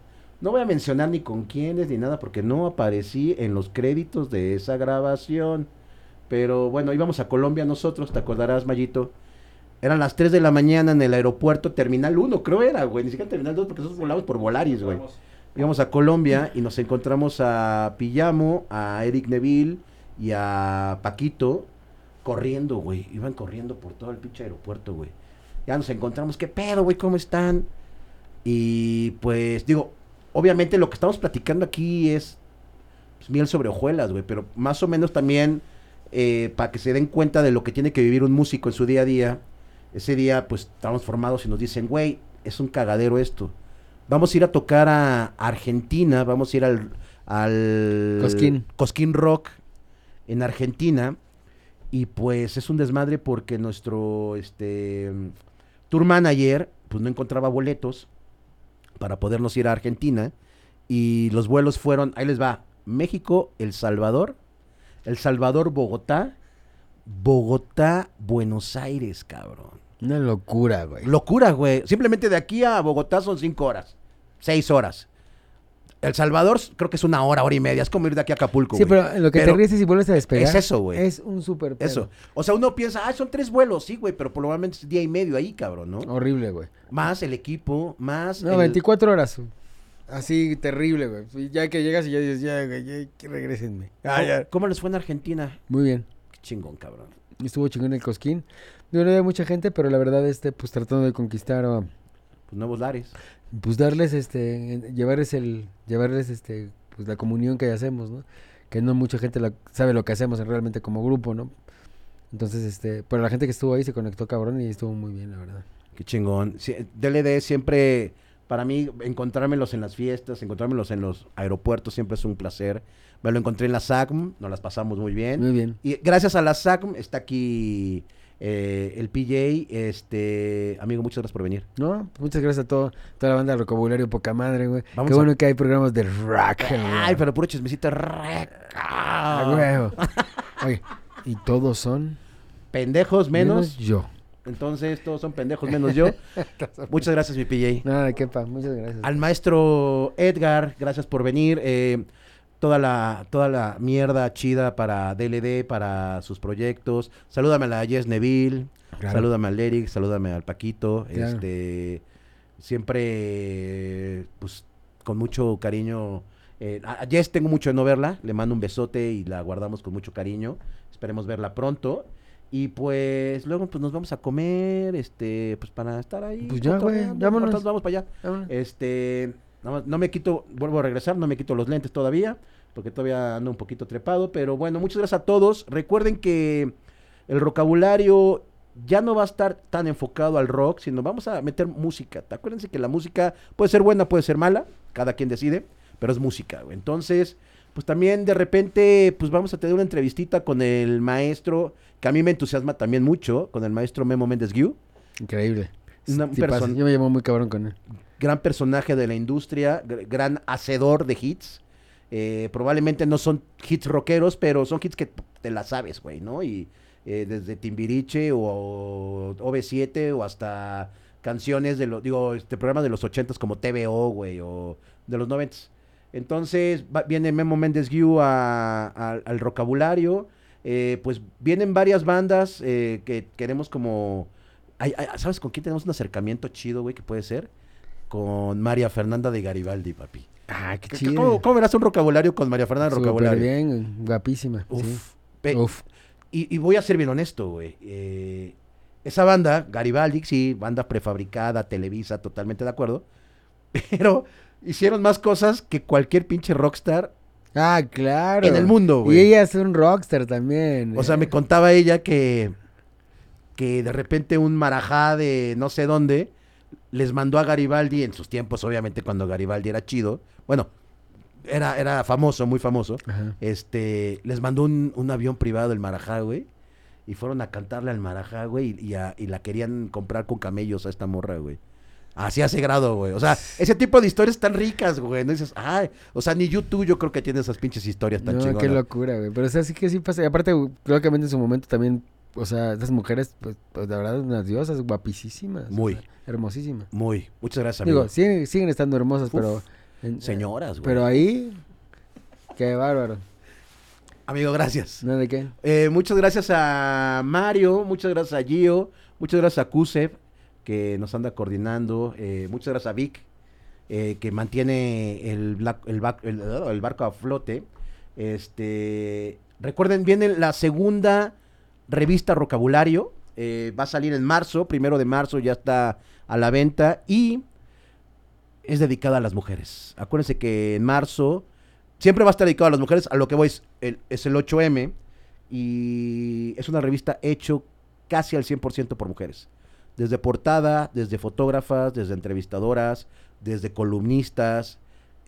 No voy a mencionar ni con quiénes ni nada porque no aparecí en los créditos de esa grabación. Pero bueno, íbamos a Colombia nosotros, te acordarás, Mayito. Eran las 3 de la mañana en el aeropuerto, Terminal 1, creo era, güey. Ni siquiera Terminal 2 porque nosotros volamos por Volaris, güey. Íbamos a Colombia y nos encontramos a Pillamo, a Eric Neville y a Paquito corriendo, güey. Iban corriendo por todo el pinche aeropuerto, güey. Ya nos encontramos, ¿qué pedo, güey? ¿Cómo están? Y pues, digo, obviamente lo que estamos platicando aquí es pues, miel sobre hojuelas, güey, pero más o menos también eh, para que se den cuenta de lo que tiene que vivir un músico en su día a día. Ese día, pues, estamos formados y nos dicen, güey, es un cagadero esto. Vamos a ir a tocar a Argentina, vamos a ir al, al Cosquín. Cosquín Rock en Argentina. Y pues es un desmadre porque nuestro este tour manager pues no encontraba boletos para podernos ir a Argentina. Y los vuelos fueron, ahí les va, México, El Salvador, El Salvador, Bogotá, Bogotá, Buenos Aires, cabrón. Una locura, güey. Locura, güey. Simplemente de aquí a Bogotá son cinco horas. Seis horas. El Salvador creo que es una hora, hora y media. Es como ir de aquí a Acapulco, Sí, güey. pero lo que te ríes es si vuelves a despegar. es eso, güey. Es un súper pedo. Eso. O sea, uno piensa, ah, son tres vuelos, sí, güey, pero probablemente es día y medio ahí, cabrón, ¿no? Horrible, güey. Más el equipo, más. No, el- 24 horas. Así terrible, güey. Y Ya que llegas y ya dices, ya, güey, ya, que regresenme. ¿Cómo, cómo les fue en Argentina? Muy bien. Qué chingón, cabrón. Estuvo chingón el cosquín. No había mucha gente, pero la verdad, este, pues tratando de conquistar o Pues nuevos lares. pues darles, este, llevarles el, llevarles, este, pues la comunión que hacemos, ¿no? Que no mucha gente la- sabe lo que hacemos realmente como grupo, ¿no? Entonces, este, pero la gente que estuvo ahí se conectó cabrón y estuvo muy bien, la verdad. Qué chingón. Sí, DLD siempre, para mí, encontrármelos en las fiestas, encontrármelos en los aeropuertos siempre es un placer. Me lo encontré en la SACM, nos las pasamos muy bien. Muy bien. Y gracias a la SACM está aquí eh, el PJ. Este, amigo, muchas gracias por venir. No, muchas gracias a todo, toda la banda del vocabulario poca madre, güey. Vamos Qué a- bueno que hay programas de rock. Ay, pero puro chismecito. Ah, huevo. Oye, y todos son Pendejos menos. yo. Entonces, todos son pendejos menos yo. Muchas gracias, mi PJ. Nada quepa, muchas gracias. Al maestro Edgar, gracias por venir. Eh, toda la toda la mierda chida para DLD, para sus proyectos. Salúdame a la Jess Neville, Claro. salúdame al Eric, salúdame al Paquito. Claro. Este siempre pues con mucho cariño. Eh, a Jess tengo mucho de no verla, le mando un besote y la guardamos con mucho cariño. Esperemos verla pronto. Y pues luego pues nos vamos a comer, este, pues para estar ahí. Pues ya, güey, vámonos. Vamos para allá. Vámonos. Este, más, no me quito, vuelvo a regresar, no me quito los lentes todavía, porque todavía ando un poquito trepado, pero bueno, muchas gracias a todos. Recuerden que el vocabulario ya no va a estar tan enfocado al rock, sino vamos a meter música. Acuérdense que la música puede ser buena, puede ser mala, cada quien decide, pero es música. Entonces, pues también de repente, pues vamos a tener una entrevistita con el maestro, que a mí me entusiasma también mucho, con el maestro Memo Méndez Guiú. Increíble. Una- un Sí pasa. person- Yo me llamo muy cabrón con él. gran personaje de la industria, gr- gran hacedor de hits. Eh, probablemente no son hits rockeros, pero son hits que te la sabes, güey, ¿no? Y eh, desde Timbiriche o OV7 o hasta canciones de los, digo, este programas de los ochentas como TVO, güey, o de los noventas. Entonces va- viene Memo Méndez Guiú al rocabulario. eh, pues vienen varias bandas eh, que queremos como... ¿Sabes con quién tenemos un acercamiento chido, güey, que puede ser? Con María Fernanda de Garibaldi, papi. Ah, qué ¿Qué- chido. ¿Cómo, cómo verás un rocabulario con María Fernanda de Súper rocabulario? bien, guapísima. Uf. sí. Uf. Y, y voy a ser bien honesto, güey. eh, esa banda, Garibaldi, sí, banda prefabricada, Televisa, totalmente de acuerdo. Pero hicieron más cosas que cualquier pinche rockstar Ah, claro. en el mundo, Y güey. ella es un rockstar también. O sea, ¿eh? me contaba ella que, que de repente un marajá de no sé dónde les mandó a Garibaldi en sus tiempos, obviamente cuando Garibaldi era chido. Bueno, era, era famoso, muy famoso. Ajá. Este, les mandó un, un avión privado el marajá, güey. Y fueron a cantarle al marajá, güey. Y, a- y la querían comprar con camellos a esta morra, güey. Así hace grado, güey. O sea, ese tipo de historias tan ricas, güey. No dices, ay, o sea, ni YouTube yo creo que tiene esas pinches historias tan No, chingonas. qué locura, güey. Pero o sea, sí que sí pasa. Y aparte, que en su momento también, o sea, estas mujeres, pues, pues de verdad, unas diosas guapísimas. o Muy. sea, hermosísimas. Muy. Muchas gracias, amigo. Digo, siguen, siguen estando hermosas, Uf, pero... en- Señoras, güey. Pero ahí, qué bárbaro. Amigo, gracias. ¿No de qué? Eh, muchas gracias a Mario, muchas gracias a Gio, muchas gracias a Kusev, que nos anda coordinando, eh, muchas gracias a Vic, eh, que mantiene el, el- el barco a flote. Este, recuerden, viene la segunda revista Rocabulario, eh, va a salir en marzo, primero de marzo ya está a la venta y es dedicada a las mujeres. Acuérdense que en marzo siempre va a estar dedicado a las mujeres. A lo que voy es el, es el 8M y es una revista hecho casi al 100% por mujeres. Desde portada, desde fotógrafas, desde entrevistadoras, desde columnistas.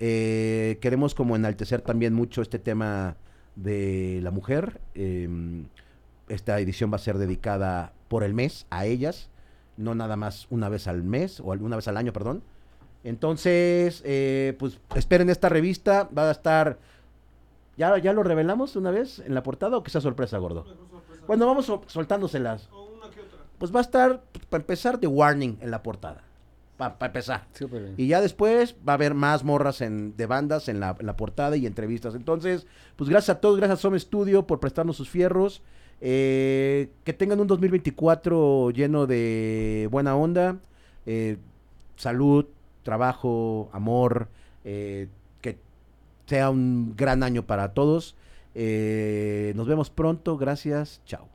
Eh, queremos como enaltecer también mucho este tema de la mujer. Em, esta edición va a ser dedicada por el mes a ellas, no nada más una vez al mes o al- una vez al año, perdón. Entonces, eh, pues esperen esta revista, va a estar... ¿Ya, ¿Ya lo revelamos una vez en la portada o que sea sorpresa, gordo? Bueno, vamos sol- soltándoselas. Pues va a estar, para empezar, de Warning en la portada. para empezar. Súper bien. Y ya después va a haber más morras en, de bandas en la, en la portada y entrevistas. Entonces, pues gracias a todos, gracias a Som Studio por prestarnos sus fierros. Eh, que tengan un 2024 lleno de buena onda, eh, salud, trabajo, amor, eh, que sea un gran año para todos. Nos vemos pronto, gracias, chao.